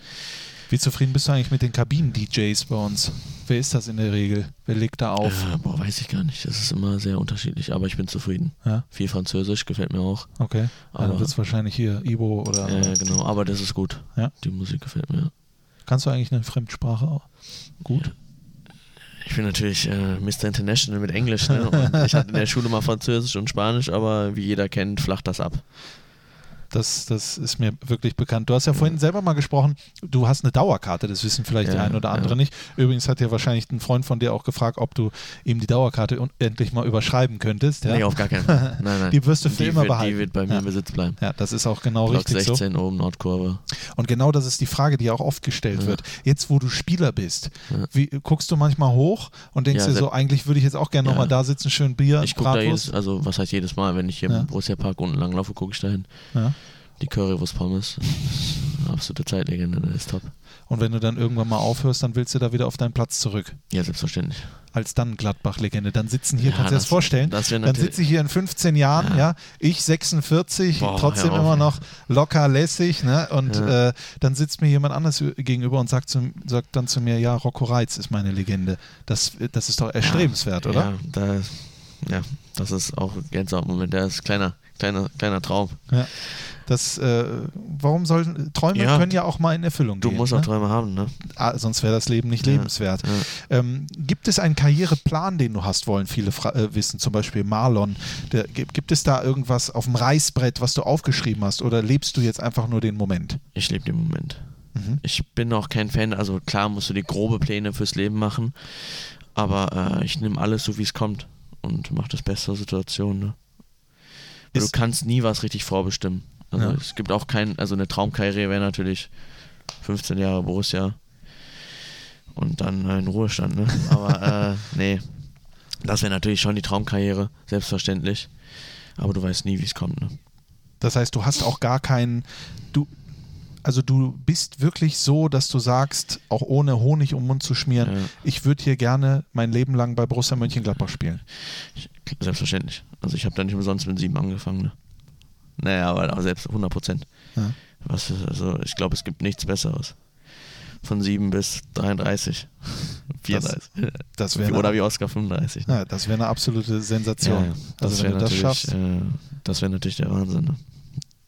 Speaker 2: Wie zufrieden bist du eigentlich mit den Kabinen-DJs bei uns? Wer ist das in der Regel? Wer legt da auf?
Speaker 1: Äh, boah, weiß ich gar nicht. Das ist immer sehr unterschiedlich, aber ich bin zufrieden.
Speaker 2: Ja,
Speaker 1: Viel Französisch gefällt mir auch.
Speaker 2: okay. Ja, dann
Speaker 1: Aber-
Speaker 2: wird es wahrscheinlich hier Ibo oder.
Speaker 1: Ja, genau, aber das ist gut.
Speaker 2: Ja.
Speaker 1: Die Musik gefällt mir.
Speaker 2: Kannst du eigentlich eine Fremdsprache auch? Gut.
Speaker 1: Ich bin natürlich äh, Mr. International mit Englisch. Ne? Ich hatte in der Schule mal Französisch und Spanisch, aber wie jeder kennt, flacht das ab.
Speaker 2: Das, das ist mir wirklich bekannt. Du hast ja vorhin selber mal gesprochen, du hast eine Dauerkarte, das wissen vielleicht die
Speaker 1: Ja,
Speaker 2: ein oder andere
Speaker 1: ja.
Speaker 2: nicht. Übrigens hat ja wahrscheinlich ein Freund von dir auch gefragt, ob du ihm die Dauerkarte endlich mal überschreiben könntest. Ja?
Speaker 1: Nee, auf gar keinen Fall. Nein, nein.
Speaker 2: Die wirst du für
Speaker 1: die
Speaker 2: immer
Speaker 1: wird,
Speaker 2: behalten.
Speaker 1: Die wird bei mir im Besitz bleiben.
Speaker 2: ja, das ist auch genau
Speaker 1: Block
Speaker 2: richtig so.
Speaker 1: 16 oben Nordkurve.
Speaker 2: Und genau das ist die Frage, die auch oft gestellt wird. Jetzt, wo du Spieler bist, wie, guckst du manchmal hoch und denkst
Speaker 1: Ja,
Speaker 2: dir so, eigentlich würde ich jetzt auch gerne
Speaker 1: Ja.
Speaker 2: nochmal da sitzen, schön Bier,
Speaker 1: Ich gucke da jedes, also was heißt jedes Mal, wenn ich hier im Borussia Park unten lang laufe, gucke ich da hin.
Speaker 2: Ja.
Speaker 1: Die Currywurst Pommes. Das ist eine Absolute Zeitlegende, das ist top.
Speaker 2: Und wenn du dann irgendwann mal aufhörst, dann willst du da wieder auf deinen Platz zurück.
Speaker 1: Ja, selbstverständlich.
Speaker 2: Als dann Gladbach-Legende. Dann sitzen hier,
Speaker 1: Ja,
Speaker 2: kannst du dir das vorstellen?
Speaker 1: das
Speaker 2: dann sitze ich hier in 15 Jahren, ja,
Speaker 1: Ja.
Speaker 2: ich 46,
Speaker 1: Boah,
Speaker 2: trotzdem immer noch locker lässig, ne? Und
Speaker 1: Ja.
Speaker 2: äh, dann sitzt mir jemand anders gegenüber und sagt, zu, sagt dann zu mir, ja, Rocco Reitz ist meine Legende. Das, das ist doch erstrebenswert, oder?
Speaker 1: Ja, da, ja, das ist auch ein Gänsehautmoment. Der ist kleiner, kleiner, kleiner Traum.
Speaker 2: Ja. Das, äh, warum sollen Träume
Speaker 1: Ja.
Speaker 2: können ja auch mal in Erfüllung
Speaker 1: Du
Speaker 2: gehen.
Speaker 1: musst auch
Speaker 2: ne?
Speaker 1: Träume haben, ne?
Speaker 2: Ah, sonst wäre das Leben nicht
Speaker 1: Ja,
Speaker 2: lebenswert.
Speaker 1: ja.
Speaker 2: Ähm, gibt es einen Karriereplan, den du hast, wollen viele fra äh, wissen, zum Beispiel Marlon? Der, gibt, es da irgendwas auf dem Reißbrett, was du aufgeschrieben hast, oder lebst du jetzt einfach nur den Moment?
Speaker 1: Ich lebe den Moment.
Speaker 2: Mhm.
Speaker 1: Ich bin auch kein Fan, also klar musst du die grobe Pläne fürs Leben machen, aber äh, ich nehme alles so, wie es kommt und mache das Beste aus der Situation. Ne? Du kannst nie was richtig vorbestimmen. Also
Speaker 2: Ja.
Speaker 1: es gibt auch kein, also eine Traumkarriere wäre natürlich 15 Jahre Borussia und dann äh, in Ruhestand, ne? Aber äh, nee, das wäre natürlich schon die Traumkarriere, selbstverständlich. Aber du weißt nie, wie es kommt, ne?
Speaker 2: Das heißt, du hast auch gar keinen, du, also du bist wirklich so, dass du sagst, auch ohne Honig um den Mund zu schmieren,
Speaker 1: Ja.
Speaker 2: ich würde hier gerne mein Leben lang bei Borussia Mönchengladbach spielen.
Speaker 1: Ich, selbstverständlich. Also ich habe da nicht umsonst mit sieben angefangen. Ne? Naja, aber aber selbst 100 Prozent.
Speaker 2: Ja.
Speaker 1: Was, ist- also ich glaube, es gibt nichts Besseres. Von 7 bis 33. 34.
Speaker 2: Das wäre
Speaker 1: Oder
Speaker 2: eine,
Speaker 1: wie Oscar 35. Ne?
Speaker 2: ja, das wäre eine absolute Sensation.
Speaker 1: Ja,
Speaker 2: also
Speaker 1: das
Speaker 2: wenn
Speaker 1: wäre
Speaker 2: du das
Speaker 1: natürlich,
Speaker 2: schaffst,
Speaker 1: äh, das wäre natürlich der Wahnsinn. Ne?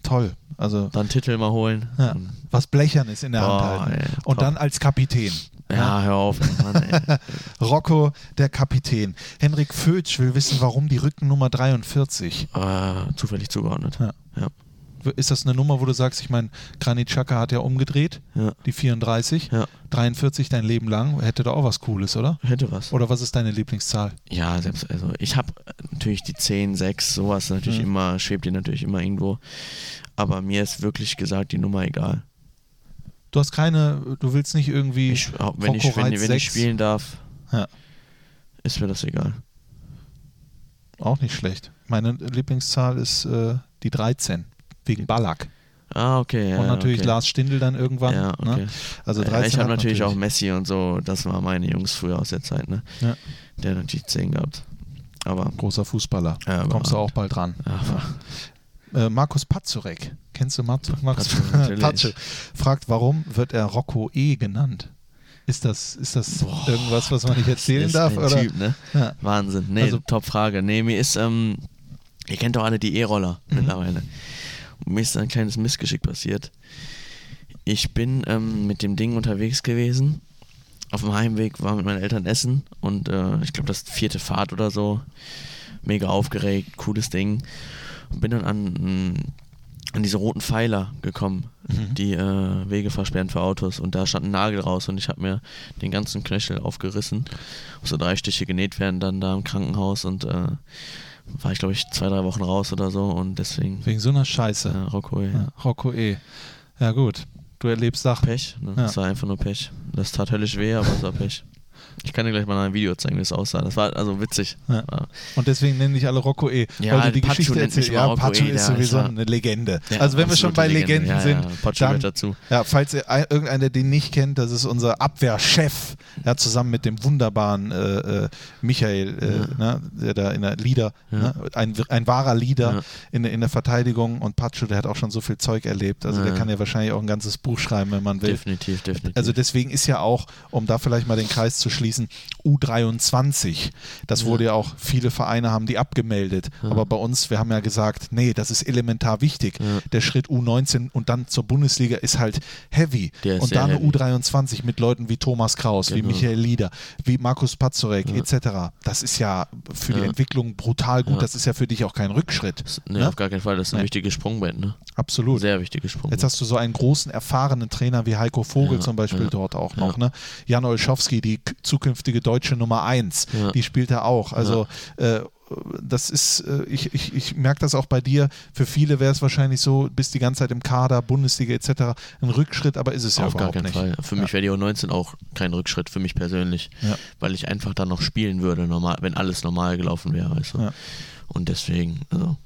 Speaker 2: toll. Also
Speaker 1: Dann Titel mal holen.
Speaker 2: ja, was Blechernes in der
Speaker 1: Boah,
Speaker 2: Hand halten.
Speaker 1: ey,
Speaker 2: Und
Speaker 1: top.
Speaker 2: dann als Kapitän.
Speaker 1: Ja, hör auf. Mann.
Speaker 2: Rocco, der Kapitän. Henrik Fötsch will wissen, warum die Rückennummer 43.
Speaker 1: äh, zufällig zugeordnet.
Speaker 2: Ja.
Speaker 1: Ja.
Speaker 2: Ist das eine Nummer, wo du sagst, ich meine, Granit Xhaka hat ja umgedreht,
Speaker 1: Ja.
Speaker 2: die 34,
Speaker 1: ja.
Speaker 2: 43 dein Leben lang, hätte doch auch was Cooles, oder?
Speaker 1: Hätte was.
Speaker 2: Oder was ist deine Lieblingszahl?
Speaker 1: Ja, selbst, also ich habe natürlich die 10, 6, sowas natürlich
Speaker 2: Mhm.
Speaker 1: immer, schwebt die natürlich immer irgendwo. Aber mir ist wirklich gesagt die Nummer egal.
Speaker 2: Du hast keine, du willst nicht irgendwie.
Speaker 1: Ich, auch wenn, ich, wenn, wenn ich spielen darf,
Speaker 2: Ja.
Speaker 1: ist mir das egal.
Speaker 2: Auch nicht schlecht. Meine Lieblingszahl ist äh, die 13, wegen Ballack.
Speaker 1: Ah, okay. Ja,
Speaker 2: Und natürlich
Speaker 1: okay.
Speaker 2: Lars Stindl dann irgendwann.
Speaker 1: Ja, okay.
Speaker 2: ne? Also
Speaker 1: Ja,
Speaker 2: 13
Speaker 1: ich habe natürlich, auch Messi und so, das waren meine Jungs früher aus der Zeit, ne?
Speaker 2: Ja.
Speaker 1: Der hat natürlich 10 gehabt. Aber,
Speaker 2: Großer Fußballer.
Speaker 1: Ja,
Speaker 2: Kommst du auch bald dran. Äh, Markus Pazurek. Kennst du Mat Markus
Speaker 1: Pazurek, natürlich.
Speaker 2: Patsche? Fragt, warum wird er Rocco E genannt? Ist das, ist das irgendwas, was man nicht erzählen darf? Oder?
Speaker 1: Typ, ne?
Speaker 2: Ja.
Speaker 1: Wahnsinn. Nee,
Speaker 2: Also-
Speaker 1: top Frage. Nee, mir ist, ähm, ihr kennt doch alle die E-Roller
Speaker 2: Mhm.
Speaker 1: mittlerweile. Und mir ist ein kleines Missgeschick passiert. Ich bin ähm, mit dem Ding unterwegs gewesen. Auf dem Heimweg war mit meinen Eltern essen und äh, ich glaube, das vierte Fahrt oder so. Mega aufgeregt, cooles Ding. Und bin dann an, an diese roten Pfeiler gekommen,
Speaker 2: Mhm.
Speaker 1: die äh, Wege versperren für Autos. Und da stand ein Nagel raus und ich habe mir den ganzen Knöchel aufgerissen. So drei Stiche genäht werden dann da im Krankenhaus und äh, war ich glaube ich zwei, drei Wochen raus oder so und deswegen
Speaker 2: Wegen so einer Scheiße.
Speaker 1: äh, Rocco, ja.
Speaker 2: Ja, Rocco E. Ja gut, du erlebst Sachen.
Speaker 1: Pech, ne?
Speaker 2: Ja.
Speaker 1: Das war einfach nur Pech. Das tat höllisch weh, aber es war Pech. Ich kann dir gleich mal ein Video zeigen, wie es aussah. Das war also witzig.
Speaker 2: Ja.
Speaker 1: Ja.
Speaker 2: Und deswegen nenne ich alle Rocco E.
Speaker 1: Ja,
Speaker 2: weil du die
Speaker 1: Pacho
Speaker 2: Geschichte erzählst. Ja, Pacho
Speaker 1: E,
Speaker 2: ist sowieso eine Legende. Also wenn wir schon bei
Speaker 1: Legende.
Speaker 2: Legenden sind,
Speaker 1: ja, Pacho
Speaker 2: dann,
Speaker 1: gehört dazu.
Speaker 2: ja, falls ihr ein- irgendeiner den nicht kennt, das ist unser Abwehrchef, ja, zusammen mit dem wunderbaren äh, äh, Michael, äh, ne, der da in der Leader, ne, ein, ein wahrer Leader in, der- in der Verteidigung und Pacho, der hat auch schon so viel Zeug erlebt, also der kann ja wahrscheinlich auch ein ganzes Buch schreiben, wenn man will.
Speaker 1: Definitiv, definitiv.
Speaker 2: Also deswegen ist ja auch, um da vielleicht mal den Kreis zu schließen, U23. Das wurde ja auch, viele Vereine haben die abgemeldet. Aber bei uns, wir haben ja gesagt, nee, das ist elementar wichtig.
Speaker 1: Ja.
Speaker 2: Der Schritt U19 und dann zur Bundesliga ist halt heavy.
Speaker 1: Ist
Speaker 2: und dann
Speaker 1: heavy.
Speaker 2: U23 mit Leuten wie Thomas Kraus, wie
Speaker 1: Genau.
Speaker 2: Michael Lieder, wie Markus Pazorek
Speaker 1: Ja.
Speaker 2: etc. Das ist ja für die
Speaker 1: Ja.
Speaker 2: Entwicklung brutal gut.
Speaker 1: Ja.
Speaker 2: Das ist ja für dich auch kein Rückschritt.
Speaker 1: Das- nee,
Speaker 2: ne?
Speaker 1: auf gar keinen Fall. Das ist ein
Speaker 2: Nee.
Speaker 1: wichtiges Sprungbrett, ne?
Speaker 2: Absolut.
Speaker 1: Sehr wichtiges
Speaker 2: Jetzt
Speaker 1: Sprungbrett.
Speaker 2: hast du so einen großen, erfahrenen Trainer wie Heiko Vogel
Speaker 1: Ja,
Speaker 2: zum Beispiel
Speaker 1: ja,
Speaker 2: dort auch noch.
Speaker 1: ja.
Speaker 2: Ne? Jan Olschowski, die k- zukünftige deutsche Nummer 1,
Speaker 1: Ja.
Speaker 2: die spielt er auch. Also äh, das ist, äh, ich, ich, ich merke das auch bei dir, für viele wäre es wahrscheinlich so, bist die ganze Zeit im Kader, Bundesliga etc. ein Rückschritt, aber ist es ja
Speaker 1: auf gar
Speaker 2: überhaupt
Speaker 1: keinen
Speaker 2: nicht.
Speaker 1: Fall. Für mich wäre die U19 auch kein Rückschritt, für mich persönlich.
Speaker 2: Ja.
Speaker 1: Weil ich einfach dann noch spielen würde, normal, wenn alles normal gelaufen wäre, weißt du.
Speaker 2: Ja.
Speaker 1: Und deswegen, also,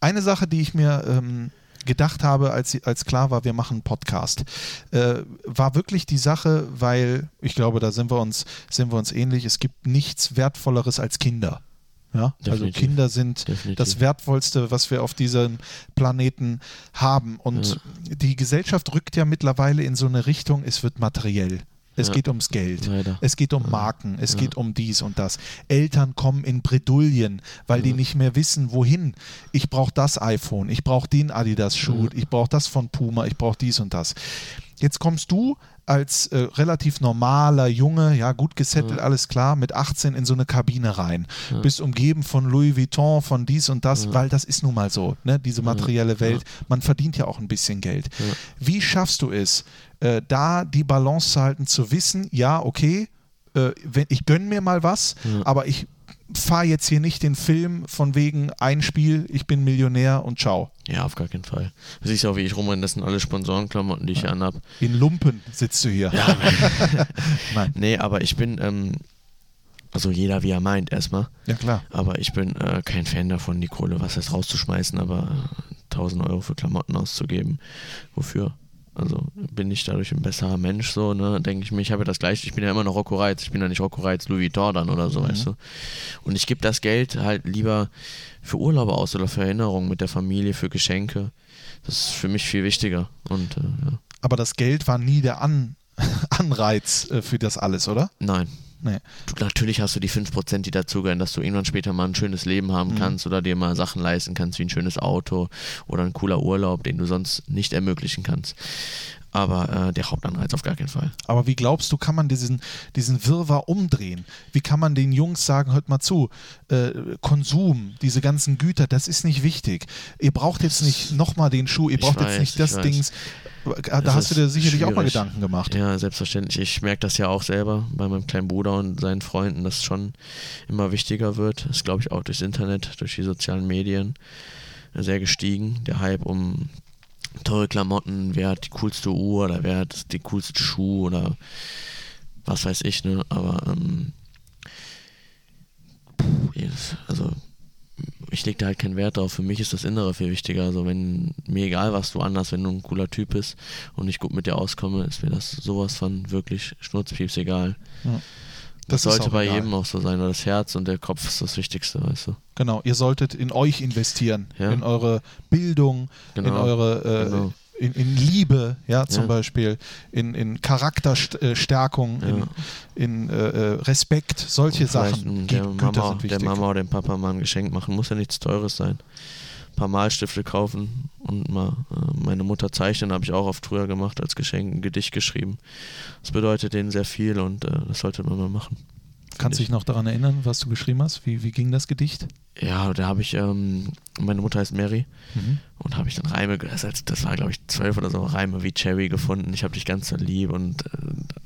Speaker 2: Eine Sache, die ich mir ähm, gedacht habe, als, als klar war, wir machen einen Podcast, äh, war wirklich die Sache, weil ich glaube, da sind wir uns, sind wir uns ähnlich. Es gibt nichts Wertvolleres als Kinder. Ja? Also. Kinder sind
Speaker 1: Definitiv.
Speaker 2: das Wertvollste, was wir auf diesem Planeten haben. Und die Gesellschaft rückt ja mittlerweile in so eine Richtung, es wird materiell. Es
Speaker 1: Ja.
Speaker 2: geht ums Geld.
Speaker 1: Leider.
Speaker 2: Es geht um Marken, es
Speaker 1: Ja.
Speaker 2: geht um dies und das. Eltern kommen in Bredouillen, weil die nicht mehr wissen, wohin. Ich brauche das iPhone, ich brauche den Adidas-Schuh, ich brauche das von Puma, ich brauche dies und das. Jetzt kommst du als äh, relativ normaler Junge, ja, gut gesettelt, alles klar, mit 18 in so eine Kabine rein. Bist umgeben von Louis Vuitton, von dies und das, weil das ist nun mal so, ne, diese materielle Welt. Man verdient ja auch ein bisschen Geld. Wie schaffst du es, äh, da die Balance zu halten, zu wissen, ja, okay, äh, wenn, ich gönne mir mal was, aber ich fahre jetzt hier nicht den Film von wegen ein Spiel, ich bin Millionär und ciao.
Speaker 1: ja, auf gar keinen Fall. Du siehst auch, wie ich rumrenne, das sind alle Sponsorenklamotten, die ich hier anhab.
Speaker 2: In Lumpen sitzt du hier.
Speaker 1: Ja,
Speaker 2: Nein.
Speaker 1: nee, aber ich bin, ähm, also jeder wie er meint erstmal.
Speaker 2: Ja, klar.
Speaker 1: Aber ich bin äh, kein Fan davon, die Kohle, was heißt rauszuschmeißen, aber äh, 1000 Euro für Klamotten auszugeben. Wofür? Also bin ich dadurch ein besserer Mensch, so, ne? Denke ich mir, ich habe ja das gleiche, ich bin ja immer noch Rocco Reitz, ich bin ja nicht Rocco Reitz Louis Vuitton dann oder so, weißt du. Und ich gebe das Geld halt lieber für Urlaube aus oder für Erinnerungen mit der Familie, für Geschenke. Das ist für mich viel wichtiger. Und äh, ja.
Speaker 2: Aber das Geld war nie der An Anreiz äh, für das alles, oder?
Speaker 1: nein,
Speaker 2: Nee.
Speaker 1: Du, natürlich hast du die 5%, die dazugehören, dass du irgendwann später mal ein schönes Leben haben
Speaker 2: Mhm.
Speaker 1: kannst oder dir mal Sachen leisten kannst, wie ein schönes Auto oder ein cooler Urlaub, den du sonst nicht ermöglichen kannst. Aber äh, der Hauptanreiz auf gar keinen Fall.
Speaker 2: Aber wie glaubst du, kann man diesen, diesen Wirrwarr umdrehen? Wie kann man den Jungs sagen, hört mal zu, äh, Konsum, diese ganzen Güter, das ist nicht wichtig. Ihr braucht jetzt nicht nochmal den Schuh, ihr braucht jetzt
Speaker 1: weiß,
Speaker 2: nicht
Speaker 1: ich
Speaker 2: das. Dings. Da
Speaker 1: Es
Speaker 2: hast du dir sicherlich auch mal. Gedanken gemacht.
Speaker 1: Ja, selbstverständlich. Ich merke das ja auch selber bei meinem kleinen Bruder und seinen Freunden, dass es schon immer wichtiger wird. Das ist, glaube ich, auch durchs Internet, durch die sozialen Medien äh, sehr gestiegen. Der Hype um teure Klamotten, wer hat die coolste Uhr oder wer hat den coolsten Schuh oder was weiß ich, ne? Aber ähm, also ich lege da halt keinen Wert drauf. Für mich ist das Innere viel wichtiger. Also wenn mir egal, was du anhast, wenn du ein cooler Typ bist und ich gut mit dir auskomme, ist mir das sowas von wirklich schnurzpieps egal.
Speaker 2: Ja.
Speaker 1: Das,
Speaker 2: ist
Speaker 1: sollte bei
Speaker 2: egal.
Speaker 1: jedem auch so sein, weil das Herz und der Kopf ist das Wichtigste, weißt du.
Speaker 2: Genau, ihr solltet in euch investieren,
Speaker 1: Ja.
Speaker 2: in eure Bildung, in
Speaker 1: Genau,
Speaker 2: eure äh,
Speaker 1: genau.
Speaker 2: In, in Liebe, ja, zum
Speaker 1: Ja.
Speaker 2: Beispiel, in, in Charakterstärkung, in,
Speaker 1: Ja.
Speaker 2: in äh, äh, Respekt, solche Sachen.
Speaker 1: der
Speaker 2: Güter
Speaker 1: Mama,
Speaker 2: sind
Speaker 1: der
Speaker 2: wichtig.
Speaker 1: Mama oder dem Papa mal ein Geschenk machen. Muss ja nichts Teures sein. Ein paar Malstifte kaufen und mal äh, meine Mutter zeichnen, habe ich auch oft früher gemacht als Geschenk, ein Gedicht geschrieben. Das bedeutet denen sehr viel und äh, das sollte man mal machen.
Speaker 2: Kannst du dich noch daran erinnern, was du geschrieben hast? Wie, wie ging das Gedicht?
Speaker 1: Ja, da habe ich, ähm, meine Mutter heißt Mary
Speaker 2: Mhm.
Speaker 1: und habe ich dann Reime, das, war glaube ich zwölf oder so, Reime wie Cherry gefunden. Ich habe dich ganz so lieb und äh,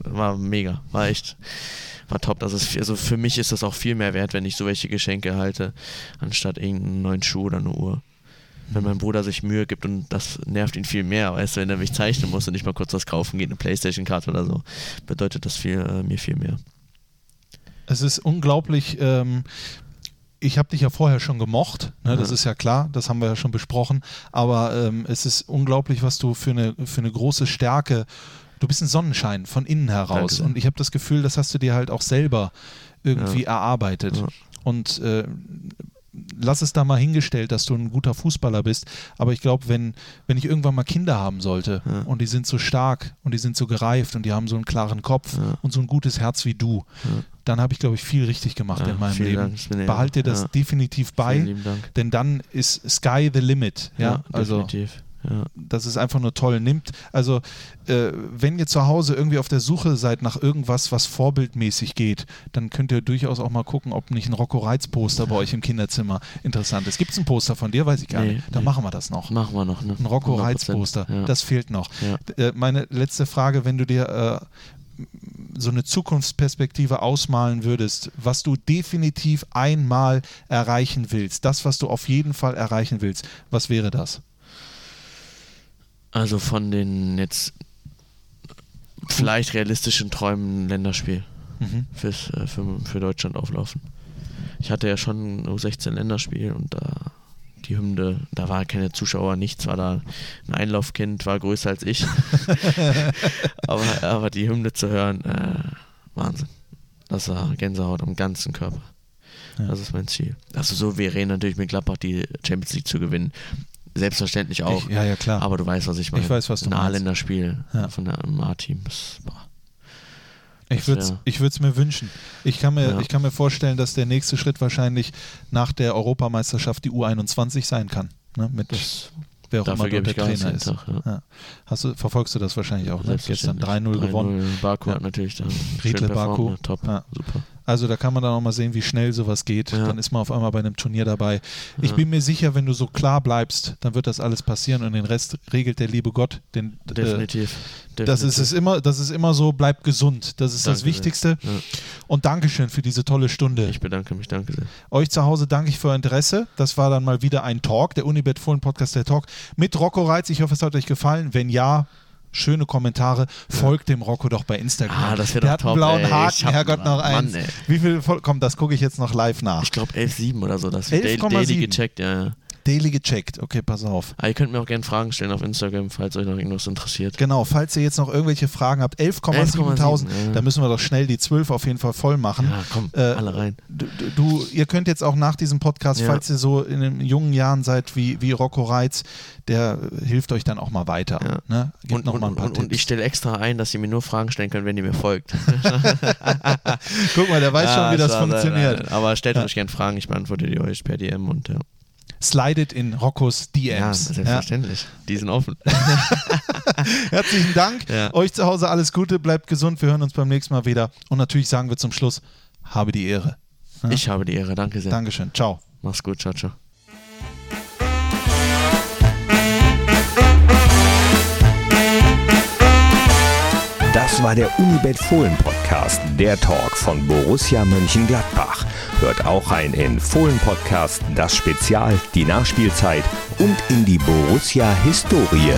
Speaker 1: war mega, war echt, war top. Das ist, also für mich ist das auch viel mehr wert, wenn ich so welche Geschenke erhalte, anstatt irgendeinen neuen Schuh oder eine Uhr. Wenn mein Bruder sich Mühe gibt und das nervt ihn viel mehr, weißt du, wenn er mich zeichnen muss und nicht mal kurz was kaufen geht, eine Playstation-Karte oder so, bedeutet das viel, äh, mir viel mehr.
Speaker 2: Es ist unglaublich. Ähm, ich habe dich ja vorher schon gemocht, ne, das
Speaker 1: Ja.
Speaker 2: ist ja klar, das haben wir ja schon besprochen, aber ähm, es ist unglaublich, was du für eine, für eine große Stärke, du bist ein Sonnenschein von innen heraus
Speaker 1: Danke
Speaker 2: und ich habe das Gefühl, das hast du dir halt auch selber irgendwie erarbeitet
Speaker 1: Ja.
Speaker 2: und äh, lass es da mal hingestellt, dass du ein guter Fußballer bist, aber ich glaube, wenn, wenn ich irgendwann mal Kinder haben sollte
Speaker 1: Ja.
Speaker 2: und die sind so stark und die sind so gereift und die haben so einen klaren Kopf
Speaker 1: Ja.
Speaker 2: und so ein gutes Herz wie du,
Speaker 1: Ja.
Speaker 2: dann habe ich, glaube ich, viel richtig gemacht in meinem Leben.
Speaker 1: Dank,
Speaker 2: Behalt dir das definitiv bei, denn dann ist Sky the limit. Ja, also
Speaker 1: definitiv. Ja.
Speaker 2: das ist einfach nur toll. Nimmt, also äh, wenn ihr zu Hause irgendwie auf der Suche seid nach irgendwas, was vorbildmäßig geht, dann könnt ihr durchaus auch mal gucken, ob nicht ein Rocco Reitz Poster bei euch im Kinderzimmer interessant ist. Gibt es ein Poster von dir? Weiß ich gar
Speaker 1: Nee,
Speaker 2: nicht. Dann
Speaker 1: nee.
Speaker 2: machen wir das noch.
Speaker 1: Machen wir noch, ne?
Speaker 2: Ein Rocco
Speaker 1: 100%.
Speaker 2: Reitz Poster.
Speaker 1: Ja.
Speaker 2: Das fehlt noch.
Speaker 1: Ja.
Speaker 2: Äh, meine letzte Frage, wenn du dir äh, so eine Zukunftsperspektive ausmalen würdest, was du definitiv einmal erreichen willst, das, was du auf jeden Fall erreichen willst, was wäre das?
Speaker 1: Also von den jetzt vielleicht realistischen Träumen Länderspiel
Speaker 2: Mhm.
Speaker 1: fürs, äh, für, für Deutschland auflaufen. Ich hatte ja schon ein U16 Länderspiel und da die Hymne, da war keine Zuschauer, nichts, war da ein Einlaufkind, war größer als ich. aber, aber die Hymne zu hören, äh, Wahnsinn. Das war Gänsehaut am ganzen Körper.
Speaker 2: Ja.
Speaker 1: Das ist mein Ziel. Also so wäre natürlich mit Gladbach die Champions League zu gewinnen. Selbstverständlich auch.
Speaker 2: Ich, ja, ja, klar.
Speaker 1: Aber du weißt, was ich meine.
Speaker 2: Ich weiß, was du
Speaker 1: Ein
Speaker 2: meinst.
Speaker 1: A-Länderspiel
Speaker 2: Ja.
Speaker 1: von einem A-Team.
Speaker 2: Ich würde es
Speaker 1: wär-
Speaker 2: ich würd's mir wünschen. Ich kann mir,
Speaker 1: Ja.
Speaker 2: ich kann mir vorstellen, dass der nächste Schritt wahrscheinlich nach der Europameisterschaft die U21 sein kann. Ne? Mit
Speaker 1: Das,
Speaker 2: wer auch immer dort der Trainer ist.
Speaker 1: Tag. Ja.
Speaker 2: Ja. Hast du, verfolgst du das wahrscheinlich auch, ne? Gestern
Speaker 1: Selbstverständlich.
Speaker 2: 3-0 gewonnen.
Speaker 1: Baku hat natürlich da
Speaker 2: Riedle Baku.
Speaker 1: ne? Top. Super.
Speaker 2: Also da kann man dann auch mal sehen, wie schnell sowas geht.
Speaker 1: Ja.
Speaker 2: Dann ist man auf einmal bei einem Turnier dabei. Ich
Speaker 1: Ja.
Speaker 2: bin mir sicher, wenn du so klar bleibst, dann wird das alles passieren und den Rest regelt der liebe Gott. Den, äh,
Speaker 1: Definitiv.
Speaker 2: das ist es immer, das ist immer so, bleib gesund. Das ist das
Speaker 1: Danke sehr.
Speaker 2: Wichtigste.
Speaker 1: Ja.
Speaker 2: Und Dankeschön für diese tolle Stunde.
Speaker 1: Ich bedanke mich, danke sehr.
Speaker 2: Euch zu Hause danke ich für euer Interesse. Das war dann mal wieder ein Talk, der Unibet Fohlen Podcast, der Talk mit Rocco Reitz. Ich hoffe, es hat euch gefallen. Wenn ja, schöne Kommentare. Folgt dem Rocco doch bei Instagram.
Speaker 1: Ah, das wär
Speaker 2: Der
Speaker 1: doch
Speaker 2: hat einen
Speaker 1: top,
Speaker 2: blauen
Speaker 1: ey.
Speaker 2: Haken, Herrgott, noch
Speaker 1: Mann,
Speaker 2: eins.
Speaker 1: ey.
Speaker 2: Wie viel, Voll- komm, das gucke ich jetzt noch live nach.
Speaker 1: Ich glaube 11,7 oder so. Das ist
Speaker 2: 11,7.
Speaker 1: daily gecheckt, ja.
Speaker 2: Daily gecheckt. Okay, pass auf.
Speaker 1: Aber ihr könnt mir auch gerne Fragen stellen auf Instagram, falls euch noch irgendwas interessiert.
Speaker 2: Genau, falls ihr jetzt noch irgendwelche Fragen habt, 11,7.000,
Speaker 1: 11,7, ja.
Speaker 2: da müssen wir doch schnell die 12 auf jeden Fall voll machen.
Speaker 1: Ja, komm,
Speaker 2: Äh,
Speaker 1: alle rein.
Speaker 2: Du, du, ihr könnt jetzt auch nach diesem Podcast,
Speaker 1: Ja.
Speaker 2: falls ihr so in den jungen Jahren seid wie, wie Rocco Reitz, der hilft euch dann auch mal weiter.
Speaker 1: Ja.
Speaker 2: Ne? Gibt
Speaker 1: Und,
Speaker 2: noch
Speaker 1: und,
Speaker 2: mal ein paar
Speaker 1: und, und ich
Speaker 2: Tipps.
Speaker 1: stelle extra ein, dass ihr mir nur Fragen stellen könnt, wenn ihr mir folgt.
Speaker 2: Guck mal, der weiß schon,
Speaker 1: Ah,
Speaker 2: wie das funktioniert.
Speaker 1: Aber stellt euch gerne Fragen, ich beantworte die euch per DM und ja.
Speaker 2: Slidet in Roccos
Speaker 1: Ja,
Speaker 2: DMs. Ja,
Speaker 1: selbstverständlich. Die sind offen.
Speaker 2: Herzlichen Dank.
Speaker 1: Ja.
Speaker 2: Euch zu Hause alles Gute, bleibt gesund. Wir hören uns beim nächsten Mal wieder. Und natürlich sagen wir zum Schluss, habe die Ehre. Ja.
Speaker 1: Ich habe die Ehre, danke sehr.
Speaker 2: Dankeschön. Ciao.
Speaker 1: Mach's gut, ciao, ciao.
Speaker 3: Das war der Unibet Fohlen Podcast, der Talk von Borussia Mönchengladbach. Hört auch rein in Fohlen Podcast, das Spezial, die Nachspielzeit und in die Borussia Historie.